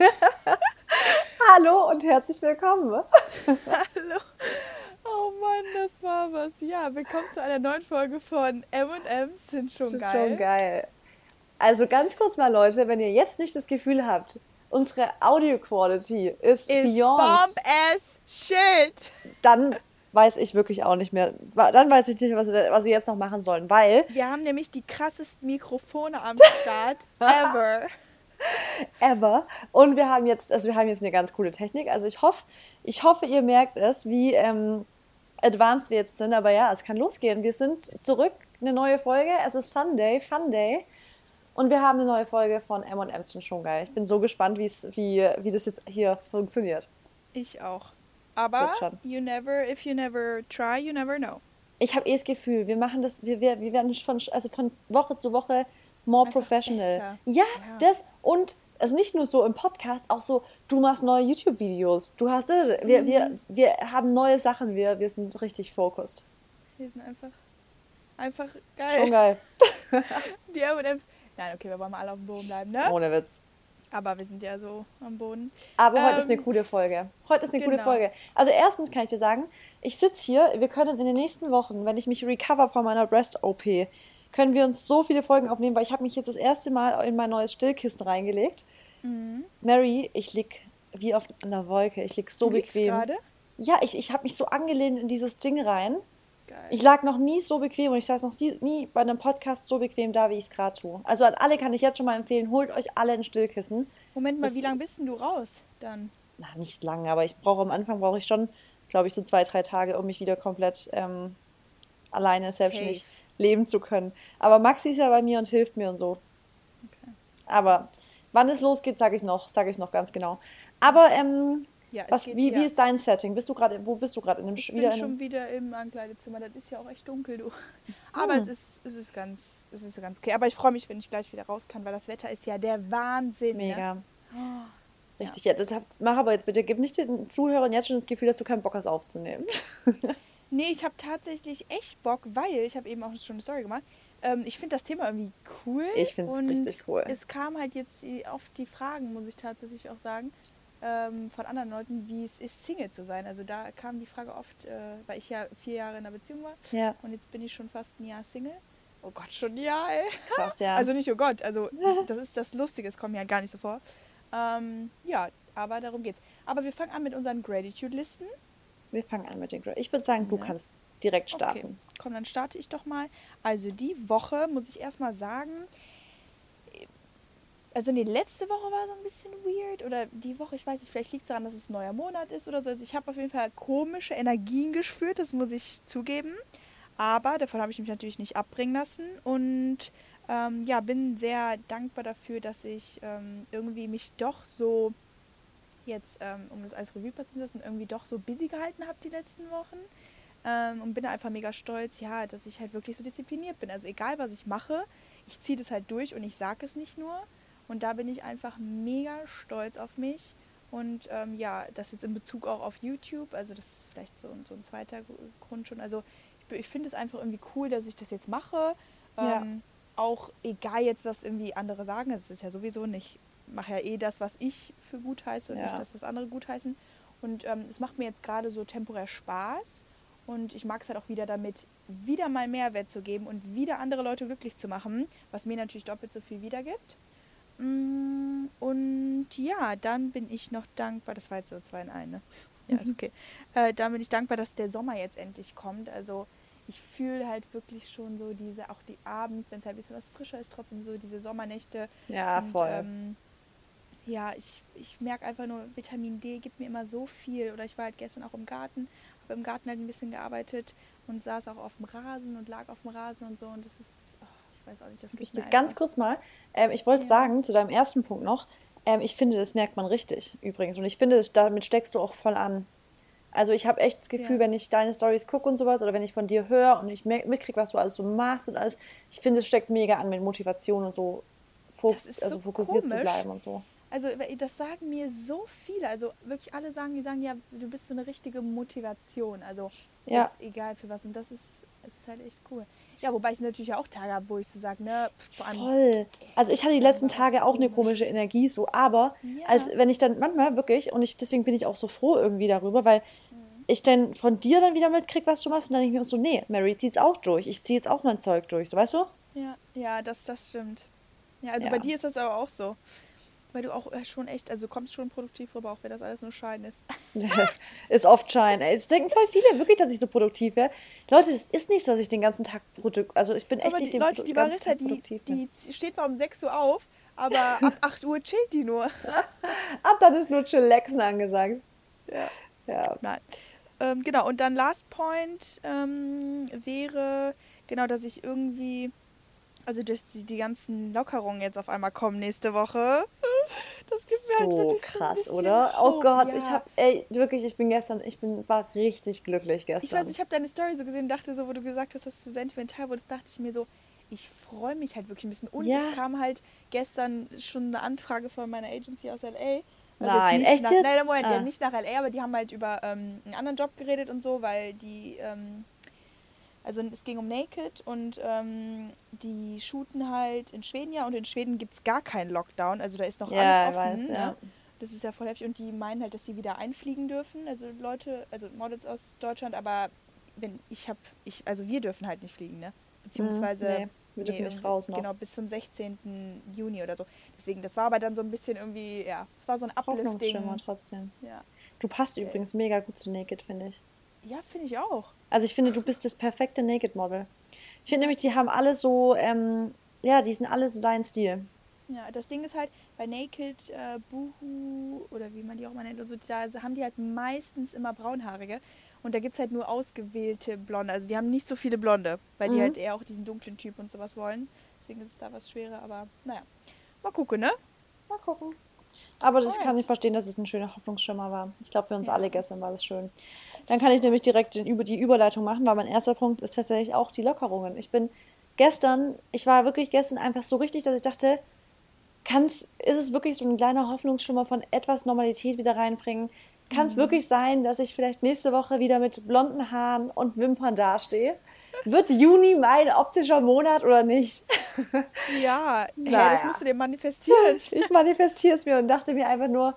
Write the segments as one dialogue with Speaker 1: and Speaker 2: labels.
Speaker 1: Hallo und herzlich willkommen.
Speaker 2: Hallo. Oh Mann, das war was. Ja, willkommen zu einer neuen Folge von M&M's sind schon
Speaker 1: ist
Speaker 2: geil.
Speaker 1: schon geil. Also ganz kurz mal, Leute, wenn ihr jetzt nicht das Gefühl habt, unsere Audio-Quality ist,
Speaker 2: Ist
Speaker 1: beyond,
Speaker 2: bomb as shit.
Speaker 1: dann weiß ich wirklich auch nicht mehr. Dann weiß ich nicht, was, was wir jetzt noch machen sollen, weil
Speaker 2: Wir haben nämlich die krassesten Mikrofone am Start ever.
Speaker 1: ever. Und wir haben jetzt, also wir haben jetzt eine ganz coole Technik. Also ich hoffe, ich hoffe, ihr merkt es, wie ähm, advanced wir jetzt sind. Aber ja, es kann losgehen. Wir sind zurück, eine neue Folge. Es ist Sunday, Fun Day. Und wir haben eine neue Folge von M&M's sind schon geil. Ich bin so gespannt, wie, wie das jetzt hier funktioniert.
Speaker 2: Ich auch. Aber you never, if you never try, you never know.
Speaker 1: Ich habe eh das Gefühl, wir machen das, wir, wir, wir werden von, also von Woche zu Woche more
Speaker 2: Einfach
Speaker 1: professional.
Speaker 2: besser.
Speaker 1: Ja,
Speaker 2: Ja.
Speaker 1: das und also nicht nur so im Podcast, auch so, du machst neue YouTube-Videos, du hast, wir,
Speaker 2: Mhm.
Speaker 1: wir, wir haben neue Sachen, wir, wir sind richtig focused.
Speaker 2: Wir sind einfach, einfach geil.
Speaker 1: Schon geil.
Speaker 2: Die M&M's. Nein, okay, wir wollen mal alle auf dem Boden bleiben, ne?
Speaker 1: Ohne Witz.
Speaker 2: Aber wir sind ja so am Boden.
Speaker 1: Aber heute ist eine
Speaker 2: Ähm,
Speaker 1: coole Folge. Heute ist eine coole
Speaker 2: genau.
Speaker 1: Folge. Also erstens kann ich dir sagen, ich sitze hier, wir können in den nächsten Wochen, wenn ich mich recover von meiner Breast-OP, können wir uns so viele Folgen aufnehmen, weil ich habe mich jetzt das erste Mal in mein neues Stillkissen reingelegt.
Speaker 2: Mhm.
Speaker 1: Mary, ich lieg wie auf einer Wolke. Ich lieg so
Speaker 2: Du liegst
Speaker 1: bequem.
Speaker 2: gerade?
Speaker 1: Ja, ich, ich habe mich so angelehnt in dieses Ding rein.
Speaker 2: Geil.
Speaker 1: Ich lag noch nie so bequem und ich saß noch nie- bei einem Podcast so bequem da, wie ich es gerade tue. Also an alle kann ich jetzt schon mal empfehlen, holt euch alle ein Stillkissen.
Speaker 2: Moment mal,
Speaker 1: das-
Speaker 2: wie lange bist denn du raus dann?
Speaker 1: Na, nicht lange, aber ich brauche am Anfang brauche ich schon, glaube ich, so zwei, drei Tage, um mich wieder komplett ähm, alleine, selbstständig
Speaker 2: Safe.
Speaker 1: Leben zu können. Aber Maxi ist ja bei mir und hilft mir und so.
Speaker 2: Okay.
Speaker 1: Aber wann es losgeht, sage ich noch, sage ich noch ganz genau. Aber ähm,
Speaker 2: Ja,
Speaker 1: was,
Speaker 2: geht
Speaker 1: wie,
Speaker 2: ja.
Speaker 1: wie ist dein Setting? Bist du gerade, wo bist du gerade? In einem
Speaker 2: Ich bin schon wieder im Ankleidezimmer. Das ist ja auch echt dunkel, du. Aber
Speaker 1: Hm.
Speaker 2: es ist, es ist ganz, es ist ganz okay. Aber ich freue mich, wenn ich gleich wieder raus kann, weil das Wetter ist ja der Wahnsinn. Ne?
Speaker 1: mega.
Speaker 2: Oh,
Speaker 1: Richtig, ja. deshalb mach aber jetzt bitte, gib nicht den Zuhörern jetzt schon das Gefühl, dass du keinen Bock hast aufzunehmen.
Speaker 2: Nee, ich habe tatsächlich echt Bock, weil ich habe eben auch schon eine Story gemacht. Ähm, ich finde das Thema irgendwie cool.
Speaker 1: Ich find's
Speaker 2: und
Speaker 1: richtig cool.
Speaker 2: Es kam halt jetzt oft die Fragen, muss ich tatsächlich auch sagen, ähm, von anderen Leuten, wie es ist, Single zu sein. Also da kam die Frage oft, äh, weil ich ja vier Jahre in einer Beziehung war
Speaker 1: Ja,
Speaker 2: und jetzt bin ich schon fast ein Jahr Single. Oh Gott, schon ein Jahr, ey.
Speaker 1: krass, ja.
Speaker 2: Also nicht, oh Gott, also das ist das Lustige, es kommt mir ja gar nicht so vor. Ähm, ja, aber darum geht's. Aber wir fangen an mit unseren Gratitude-Listen.
Speaker 1: Wir fangen an mit den Gra Ich würde sagen, du
Speaker 2: Ja.
Speaker 1: kannst direkt
Speaker 2: Okay,
Speaker 1: starten.
Speaker 2: komm, dann starte ich doch mal. Also die Woche, muss ich erstmal sagen, also nee, letzte Woche war so ein bisschen weird oder die Woche, ich weiß nicht, vielleicht liegt es daran, dass es ein neuer Monat ist oder so. Also ich habe auf jeden Fall komische Energien gespürt, das muss ich zugeben. Aber davon habe ich mich natürlich nicht abbringen lassen und ähm, ja, bin sehr dankbar dafür, dass ich ähm, irgendwie mich doch so jetzt, ähm, um das als Revue passieren zu lassen, irgendwie doch so busy gehalten habe die letzten Wochen. Ähm, und bin einfach mega stolz, ja, dass ich halt wirklich so diszipliniert bin. Also egal, was ich mache, ich ziehe das halt durch und ich sage es nicht nur. Und da bin ich einfach mega stolz auf mich. Und ähm, ja, das jetzt in Bezug auch auf YouTube, also das ist vielleicht so, so ein zweiter Gru- Grund schon. Also ich, ich finde es einfach irgendwie cool, dass ich das jetzt mache.
Speaker 1: Ja.
Speaker 2: Ähm, auch egal jetzt, was irgendwie andere sagen, es ist ja sowieso nicht, ich mache ja eh das, was ich für gut heiße und
Speaker 1: Ja.
Speaker 2: nicht das, was andere gut heißen. Und ähm, es macht mir jetzt gerade so temporär Spaß. Und ich mag es halt auch wieder damit, wieder mal Mehrwert zu geben und wieder andere Leute glücklich zu machen, was mir natürlich doppelt so viel wiedergibt. Mm, Und ja, dann bin ich noch dankbar, das war jetzt so zwei in einem, ne? Ja, ist okay. Äh, dann bin ich dankbar, dass der Sommer jetzt endlich kommt. Also ich fühle halt wirklich schon so diese, auch die abends, wenn es halt ein bisschen was frischer ist, trotzdem so diese Sommernächte.
Speaker 1: Ja,
Speaker 2: Und,
Speaker 1: voll.
Speaker 2: Ähm, ja, ich, ich merke einfach nur, Vitamin D gibt mir immer so viel. Oder ich war halt gestern auch im Garten, habe im Garten halt ein bisschen gearbeitet und saß auch auf dem Rasen und lag auf dem Rasen und so. Und das ist, oh, ich weiß auch nicht, das gibt
Speaker 1: Wichtig.
Speaker 2: mir
Speaker 1: Ganz kurz mal, ähm, ich wollte
Speaker 2: Ja.
Speaker 1: sagen, zu deinem ersten Punkt noch, ähm, ich finde, das merkt man richtig übrigens. Und ich finde, damit steckst du auch voll an. Also ich habe echt das Gefühl,
Speaker 2: Ja.
Speaker 1: wenn ich deine Stories gucke und sowas oder wenn ich von dir höre und ich mitkriege, was du alles so machst und alles, ich finde, es steckt mega an mit Motivation und so,
Speaker 2: ist
Speaker 1: also
Speaker 2: so
Speaker 1: fokussiert zu
Speaker 2: komisch.
Speaker 1: bleiben und so.
Speaker 2: Also das sagen mir so viele. Also wirklich alle sagen, die sagen, ja, du bist so eine richtige Motivation. Also
Speaker 1: Ja.
Speaker 2: egal für was. Und das ist, ist halt echt cool. Ja, wobei ich natürlich auch Tage habe, wo ich so sage, ne, vor allem
Speaker 1: Voll. Also ich hatte die letzten Tage auch eine komische Energie so, aber
Speaker 2: Ja.
Speaker 1: als wenn ich dann manchmal wirklich und ich deswegen bin ich auch so froh irgendwie darüber, weil
Speaker 2: Mhm.
Speaker 1: ich dann von dir dann wieder mitkrieg, was du machst und dann denke ich mir auch so, nee, Mary zieht's auch durch. Ich ziehe jetzt auch mein Zeug durch, so weißt du?
Speaker 2: Ja, ja, das, das stimmt. Ja, also
Speaker 1: Ja.
Speaker 2: bei dir ist das aber auch so. Weil du auch äh, schon echt, also du kommst schon produktiv rüber, auch wenn das alles nur Schein ist.
Speaker 1: ist oft Schein. Ey. Es denken voll viele wirklich, dass ich so produktiv wäre. Leute, das ist nicht so, dass ich den ganzen Tag produktiv, also ich bin echt
Speaker 2: aber
Speaker 1: nicht
Speaker 2: die
Speaker 1: den
Speaker 2: Leute, die Barista, die, die z- steht mal um 6 Uhr auf, aber ab 8 Uhr chillt die nur.
Speaker 1: Ab dann ist nur Chillaxen angesagt.
Speaker 2: Ja.
Speaker 1: Ja.
Speaker 2: Nein. Ähm, genau, und dann Last Point ähm, wäre, genau, dass ich irgendwie, also dass die, die ganzen Lockerungen jetzt auf einmal kommen nächste Woche. Das gibt mir halt
Speaker 1: So
Speaker 2: so ein
Speaker 1: krass,
Speaker 2: bisschen
Speaker 1: oder? Oh Gott,
Speaker 2: ja.
Speaker 1: ich hab, ey, wirklich, ich bin gestern, ich bin, war richtig glücklich gestern.
Speaker 2: Ich weiß, ich habe deine Story so gesehen, dachte so, wo du gesagt hast, dass du sentimental wurdest, dachte ich mir so, ich freue mich halt wirklich ein bisschen. Und
Speaker 1: Ja.
Speaker 2: es kam halt gestern schon eine Anfrage von meiner Agency aus LA.
Speaker 1: Nein,
Speaker 2: nicht
Speaker 1: echt
Speaker 2: nach,
Speaker 1: jetzt?
Speaker 2: Nein, Moment, ja,
Speaker 1: Ah.
Speaker 2: nicht nach LA, aber die haben halt über ähm, einen anderen Job geredet und so, weil die, ähm, also es ging um Naked und ähm, die shooten halt in Schweden ja und in Schweden gibt es gar keinen Lockdown, also da ist noch
Speaker 1: Ja,
Speaker 2: alles offen.
Speaker 1: weiß,
Speaker 2: ne?
Speaker 1: ja.
Speaker 2: Das ist ja voll heftig und die meinen halt, dass sie wieder einfliegen dürfen, also Leute, also Models aus Deutschland, aber wenn ich habe, ich, also wir dürfen halt nicht fliegen, ne? Beziehungsweise
Speaker 1: Mhm, nee, wir dürfen nicht
Speaker 2: irgendwie-
Speaker 1: raus noch.
Speaker 2: Genau, bis zum 16. Juni oder so. Deswegen, das war aber dann so ein bisschen irgendwie, ja, es war so ein Uplifting.
Speaker 1: Trotzdem.
Speaker 2: Ja,
Speaker 1: Du passt übrigens mega gut zu Naked, finde ich.
Speaker 2: Ja finde ich auch.
Speaker 1: Also ich finde, du bist das perfekte Naked-Model. Ich finde nämlich, die haben alle so, ähm, ja, die sind alle so dein Stil.
Speaker 2: Ja, das Ding ist halt, bei Naked, äh, Boohoo oder wie man die auch mal nennt und so, da haben die halt meistens immer braunhaarige. Und da gibt es halt nur ausgewählte Blonde. Also die haben nicht so viele Blonde, weil die
Speaker 1: Mhm.
Speaker 2: halt eher auch diesen dunklen Typ und sowas wollen. Deswegen ist es da was schwerer, aber naja. Mal gucken, ne?
Speaker 1: Mal gucken. Aber das kann ich verstehen, dass es ein schöner Hoffnungsschimmer war. Ich glaube, für uns
Speaker 2: Ja.
Speaker 1: alle gestern war das schön. Dann kann ich nämlich direkt über die Überleitung machen, weil mein erster Punkt ist tatsächlich auch die Lockerungen. Ich bin gestern, ich war wirklich gestern einfach so richtig, dass ich dachte, kann's, ist es wirklich so ein kleiner Hoffnungsschimmer von etwas Normalität wieder reinbringen? Kann es wirklich sein, dass ich vielleicht nächste Woche wieder mit blonden Haaren und Wimpern dastehe? Wird Juni mein optischer Monat oder nicht?
Speaker 2: Ja, hey, das
Speaker 1: Naja.
Speaker 2: musst du dir manifestieren.
Speaker 1: Ich manifestiere es mir und dachte mir einfach nur,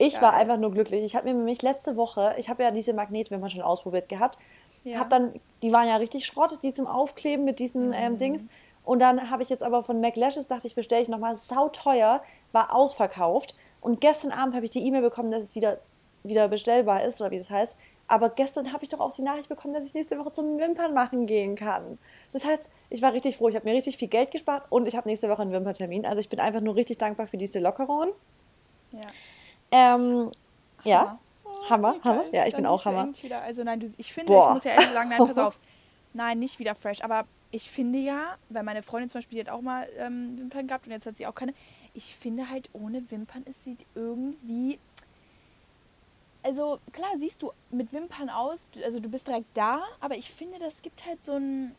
Speaker 1: ich war
Speaker 2: Geil.
Speaker 1: einfach nur glücklich. Ich habe mir nämlich letzte Woche, ich habe ja diese Magnetwimpern schon ausprobiert gehabt,
Speaker 2: Ja.
Speaker 1: habe dann, die waren ja richtig Schrott, die zum Aufkleben mit diesem ähm, Dings. Und dann habe ich jetzt aber von Mac Lashes, dachte ich, bestelle ich nochmal, sauteuer, war ausverkauft. Und gestern Abend habe ich die E-Mail bekommen, dass es wieder, wieder bestellbar ist, oder wie das heißt. Aber gestern habe ich doch auch die Nachricht bekommen, dass ich nächste Woche zum Wimpern machen gehen kann. Das heißt, ich war richtig froh. Ich habe mir richtig viel Geld gespart und ich habe nächste Woche einen Wimpertermin. Also ich bin einfach nur richtig dankbar für diese Lockerungen.
Speaker 2: Ja.
Speaker 1: Ähm, ja, Hammer,
Speaker 2: wie
Speaker 1: Hammer. Ja, ich bin auch Hammer.
Speaker 2: Wieder, also nein, du, ich finde,
Speaker 1: Boah.
Speaker 2: ich muss ja ehrlich sagen, nein, pass auf. Nein, nicht wieder fresh. Aber ich finde ja, weil meine Freundin zum Beispiel, die hat auch mal ähm, Wimpern gehabt und jetzt hat sie auch keine. Ich finde halt, ohne Wimpern, es sieht irgendwie. Also klar siehst du mit Wimpern aus, also du bist direkt da, aber ich finde, das gibt halt so ein,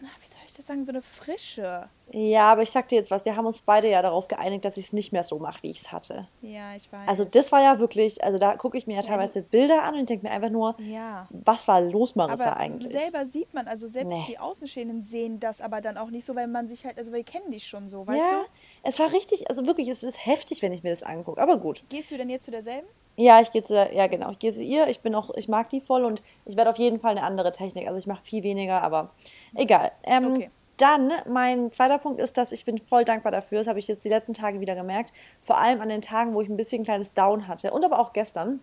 Speaker 2: na, wie soll ich das sagen, so eine Frische.
Speaker 1: Ja, aber ich sag dir jetzt was, wir haben uns beide ja darauf geeinigt, dass ich es nicht mehr so mache, wie ich es hatte.
Speaker 2: Ja, ich weiß.
Speaker 1: Also das war ja wirklich, also da gucke ich mir ja teilweise Bilder an und denke mir einfach nur,
Speaker 2: ja.
Speaker 1: was war los, Marissa,
Speaker 2: Aber
Speaker 1: eigentlich?
Speaker 2: selber sieht man, also selbst
Speaker 1: Nee.
Speaker 2: die Außenstehenden sehen das aber dann auch nicht so, weil man sich halt, also wir kennen dich schon so, weißt
Speaker 1: ja,
Speaker 2: du?
Speaker 1: Es war richtig, also wirklich, es ist heftig, wenn ich mir das angucke, aber gut.
Speaker 2: Gehst du denn jetzt zu derselben?
Speaker 1: Ja, ich gehe zu, der- ja genau, ich gehe zu ihr, ich bin auch, ich mag die voll und ich werde auf jeden Fall eine andere Technik, also ich mache viel weniger, aber egal. Ähm,
Speaker 2: Okay.
Speaker 1: Dann, mein zweiter Punkt ist, dass ich bin voll dankbar dafür, das habe ich jetzt die letzten Tage wieder gemerkt, vor allem an den Tagen, wo ich ein bisschen ein kleines Down hatte. Und aber auch gestern,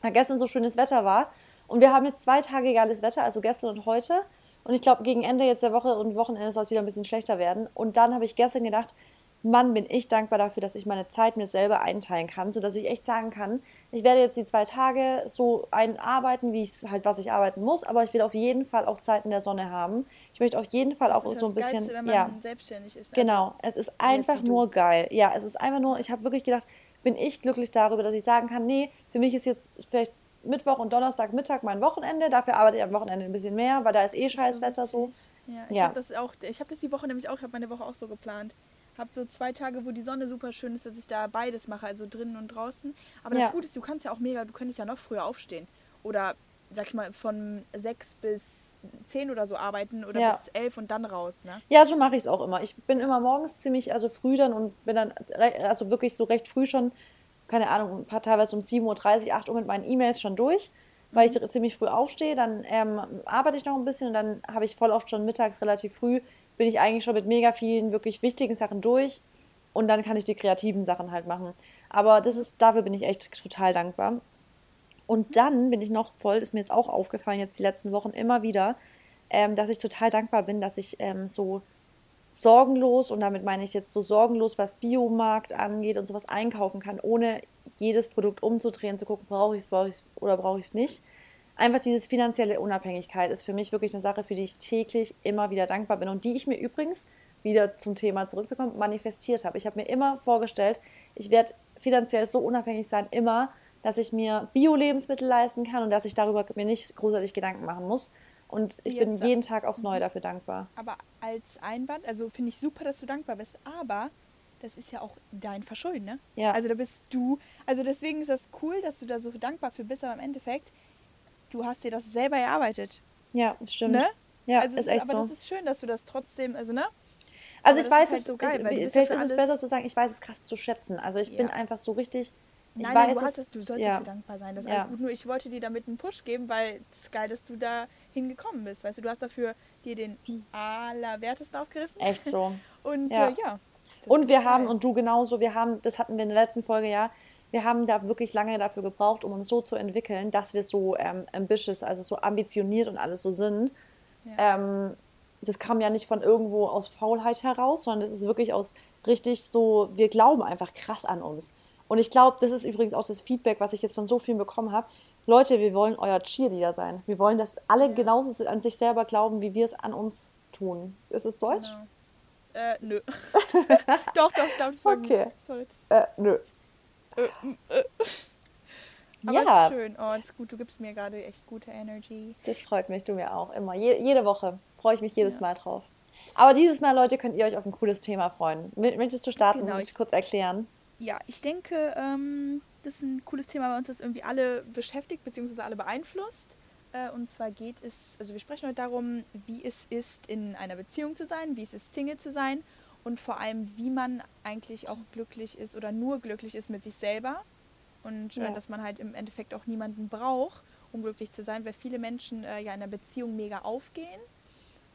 Speaker 1: weil gestern so schönes Wetter war. Und wir haben jetzt zwei Tage geiles Wetter, also gestern und heute. Und ich glaube, gegen Ende jetzt der Woche und Wochenende soll es wieder ein bisschen schlechter werden. Und dann habe ich gestern gedacht, Mann, bin ich dankbar dafür, dass ich meine Zeit mir selber einteilen kann, sodass ich echt sagen kann, ich werde jetzt die zwei Tage so einarbeiten, wie ich halt, was ich arbeiten muss, aber ich will auf jeden Fall auch Zeit in der Sonne haben. Ich möchte auf jeden Fall auch so ein bisschen,
Speaker 2: Geilste, wenn man
Speaker 1: ja,
Speaker 2: selbstständig ist.
Speaker 1: genau. Es ist einfach
Speaker 2: du.
Speaker 1: nur geil. Ja, es ist einfach nur, ich habe wirklich gedacht, bin ich glücklich darüber, dass ich sagen kann, nee, für mich ist jetzt vielleicht Mittwoch und Donnerstag Mittag mein Wochenende, dafür arbeite ich am Wochenende ein bisschen mehr, weil da ist eh
Speaker 2: Das ist
Speaker 1: Scheißwetter so.
Speaker 2: witzig. Ja, ich
Speaker 1: Ja.
Speaker 2: habe das auch, ich habe das die Woche nämlich auch, ich habe meine Woche auch so geplant. Habe so zwei Tage, wo die Sonne super schön ist, dass ich da beides mache, also drinnen und draußen. Aber
Speaker 1: Ja.
Speaker 2: das Gute ist, du kannst ja auch mega, du könntest ja noch früher aufstehen. Oder, sag ich mal, von sechs bis 10 oder so arbeiten oder
Speaker 1: Ja.
Speaker 2: bis 11 und dann raus, ne?
Speaker 1: Ja, so mache ich es auch immer. Ich bin immer morgens ziemlich, also früh dann und bin dann, also wirklich so recht früh schon, keine Ahnung, ein paar teilweise um 7.30 Uhr, 8 Uhr mit meinen E-Mails schon durch, weil ich ziemlich früh aufstehe. Dann ähm, arbeite ich noch ein bisschen und dann habe ich voll oft schon mittags relativ früh, bin ich eigentlich schon mit mega vielen wirklich wichtigen Sachen durch und dann kann ich die kreativen Sachen halt machen. Aber das ist, dafür bin ich echt total dankbar. Und dann bin ich noch voll, ist mir jetzt auch aufgefallen, jetzt die letzten Wochen immer wieder, ähm, dass ich total dankbar bin, dass ich ähm, so sorgenlos, und damit meine ich jetzt so sorgenlos, was Biomarkt angeht und sowas einkaufen kann, ohne jedes Produkt umzudrehen, zu gucken, brauche ich es, brauche ich es oder brauche ich es nicht. Einfach diese finanzielle Unabhängigkeit ist für mich wirklich eine Sache, für die ich täglich immer wieder dankbar bin und die ich mir übrigens, wieder zum Thema zurückzukommen, manifestiert habe. Ich habe mir immer vorgestellt, ich werde finanziell so unabhängig sein, immer, dass ich mir Bio-Lebensmittel leisten kann und dass ich darüber mir nicht großartig Gedanken machen muss. Und ich bin
Speaker 2: Jetzt-
Speaker 1: jeden Tag aufs Neue dafür dankbar.
Speaker 2: Aber als Einwand, also finde ich super, dass du dankbar bist, aber das ist ja auch dein Verschulden, ne?
Speaker 1: Ja.
Speaker 2: Also da bist du, also deswegen ist das cool, dass du da so dankbar für bist, aber im Endeffekt, du hast dir das selber erarbeitet,
Speaker 1: Ja, das stimmt.
Speaker 2: ne?
Speaker 1: Ja,
Speaker 2: also
Speaker 1: ist echt
Speaker 2: aber
Speaker 1: so.
Speaker 2: das ist schön, dass du das trotzdem, also ne?
Speaker 1: Also
Speaker 2: aber
Speaker 1: ich weiß
Speaker 2: halt
Speaker 1: es,
Speaker 2: so geil,
Speaker 1: ich,
Speaker 2: weil du bist
Speaker 1: vielleicht ist es besser zu sagen, ich weiß es krass zu schätzen. Also ich bin
Speaker 2: Ja.
Speaker 1: einfach so richtig, ich
Speaker 2: Nein,
Speaker 1: weiß
Speaker 2: nein, du,
Speaker 1: es,
Speaker 2: hast es, du sollst
Speaker 1: ja.
Speaker 2: dafür dankbar sein. Das ist
Speaker 1: Ja.
Speaker 2: alles gut. Nur ich wollte dir damit einen Push geben, weil es ist geil, dass du da hingekommen bist. Weißt du, du hast dafür dir den allerwertesten aufgerissen.
Speaker 1: echt so.
Speaker 2: Und
Speaker 1: Ja.
Speaker 2: Äh, ja
Speaker 1: Und wir haben,
Speaker 2: geil.
Speaker 1: und du genauso, wir haben, das hatten wir in der letzten Folge ja, wir haben da wirklich lange dafür gebraucht, um uns so zu entwickeln, dass wir so ähm, ambitious, also so ambitioniert und alles so sind.
Speaker 2: Ja.
Speaker 1: Ähm, das kam ja nicht von irgendwo aus Faulheit heraus, sondern das ist wirklich aus richtig so, wir glauben einfach krass an uns. Und ich glaube, das ist übrigens auch das Feedback, was ich jetzt von so vielen bekommen habe. Leute, wir wollen euer Cheerleader sein. Wir wollen, dass alle genauso an sich selber glauben, wie wir es an uns tun. Ist es Deutsch?
Speaker 2: Genau. Äh, nö. doch, doch, ich glaube, das war
Speaker 1: Okay.
Speaker 2: Sorry.
Speaker 1: Äh, nö.
Speaker 2: Äh, äh. Aber
Speaker 1: Ja.
Speaker 2: ist schön. Oh, ist gut. Du gibst mir gerade echt gute Energy.
Speaker 1: Das freut mich, du mir auch immer. Je, jede Woche freue ich mich jedes
Speaker 2: Ja.
Speaker 1: Mal drauf. Aber dieses Mal, Leute, könnt ihr euch auf ein cooles Thema freuen. Mö- Möchtest du starten
Speaker 2: Genau,
Speaker 1: und
Speaker 2: ich-
Speaker 1: kurz erklären?
Speaker 2: Ja, ich denke, ähm, das ist ein cooles Thema, weil uns das irgendwie alle beschäftigt, beziehungsweise alle beeinflusst. Äh, und zwar geht es, also wir sprechen heute darum, wie es ist, in einer Beziehung zu sein, wie es ist, Single zu sein und vor allem, wie man eigentlich auch glücklich ist oder nur glücklich ist mit sich selber. Und
Speaker 1: Ja.
Speaker 2: äh, dass man halt im Endeffekt auch niemanden braucht, um glücklich zu sein, weil viele Menschen äh, ja in einer Beziehung mega aufgehen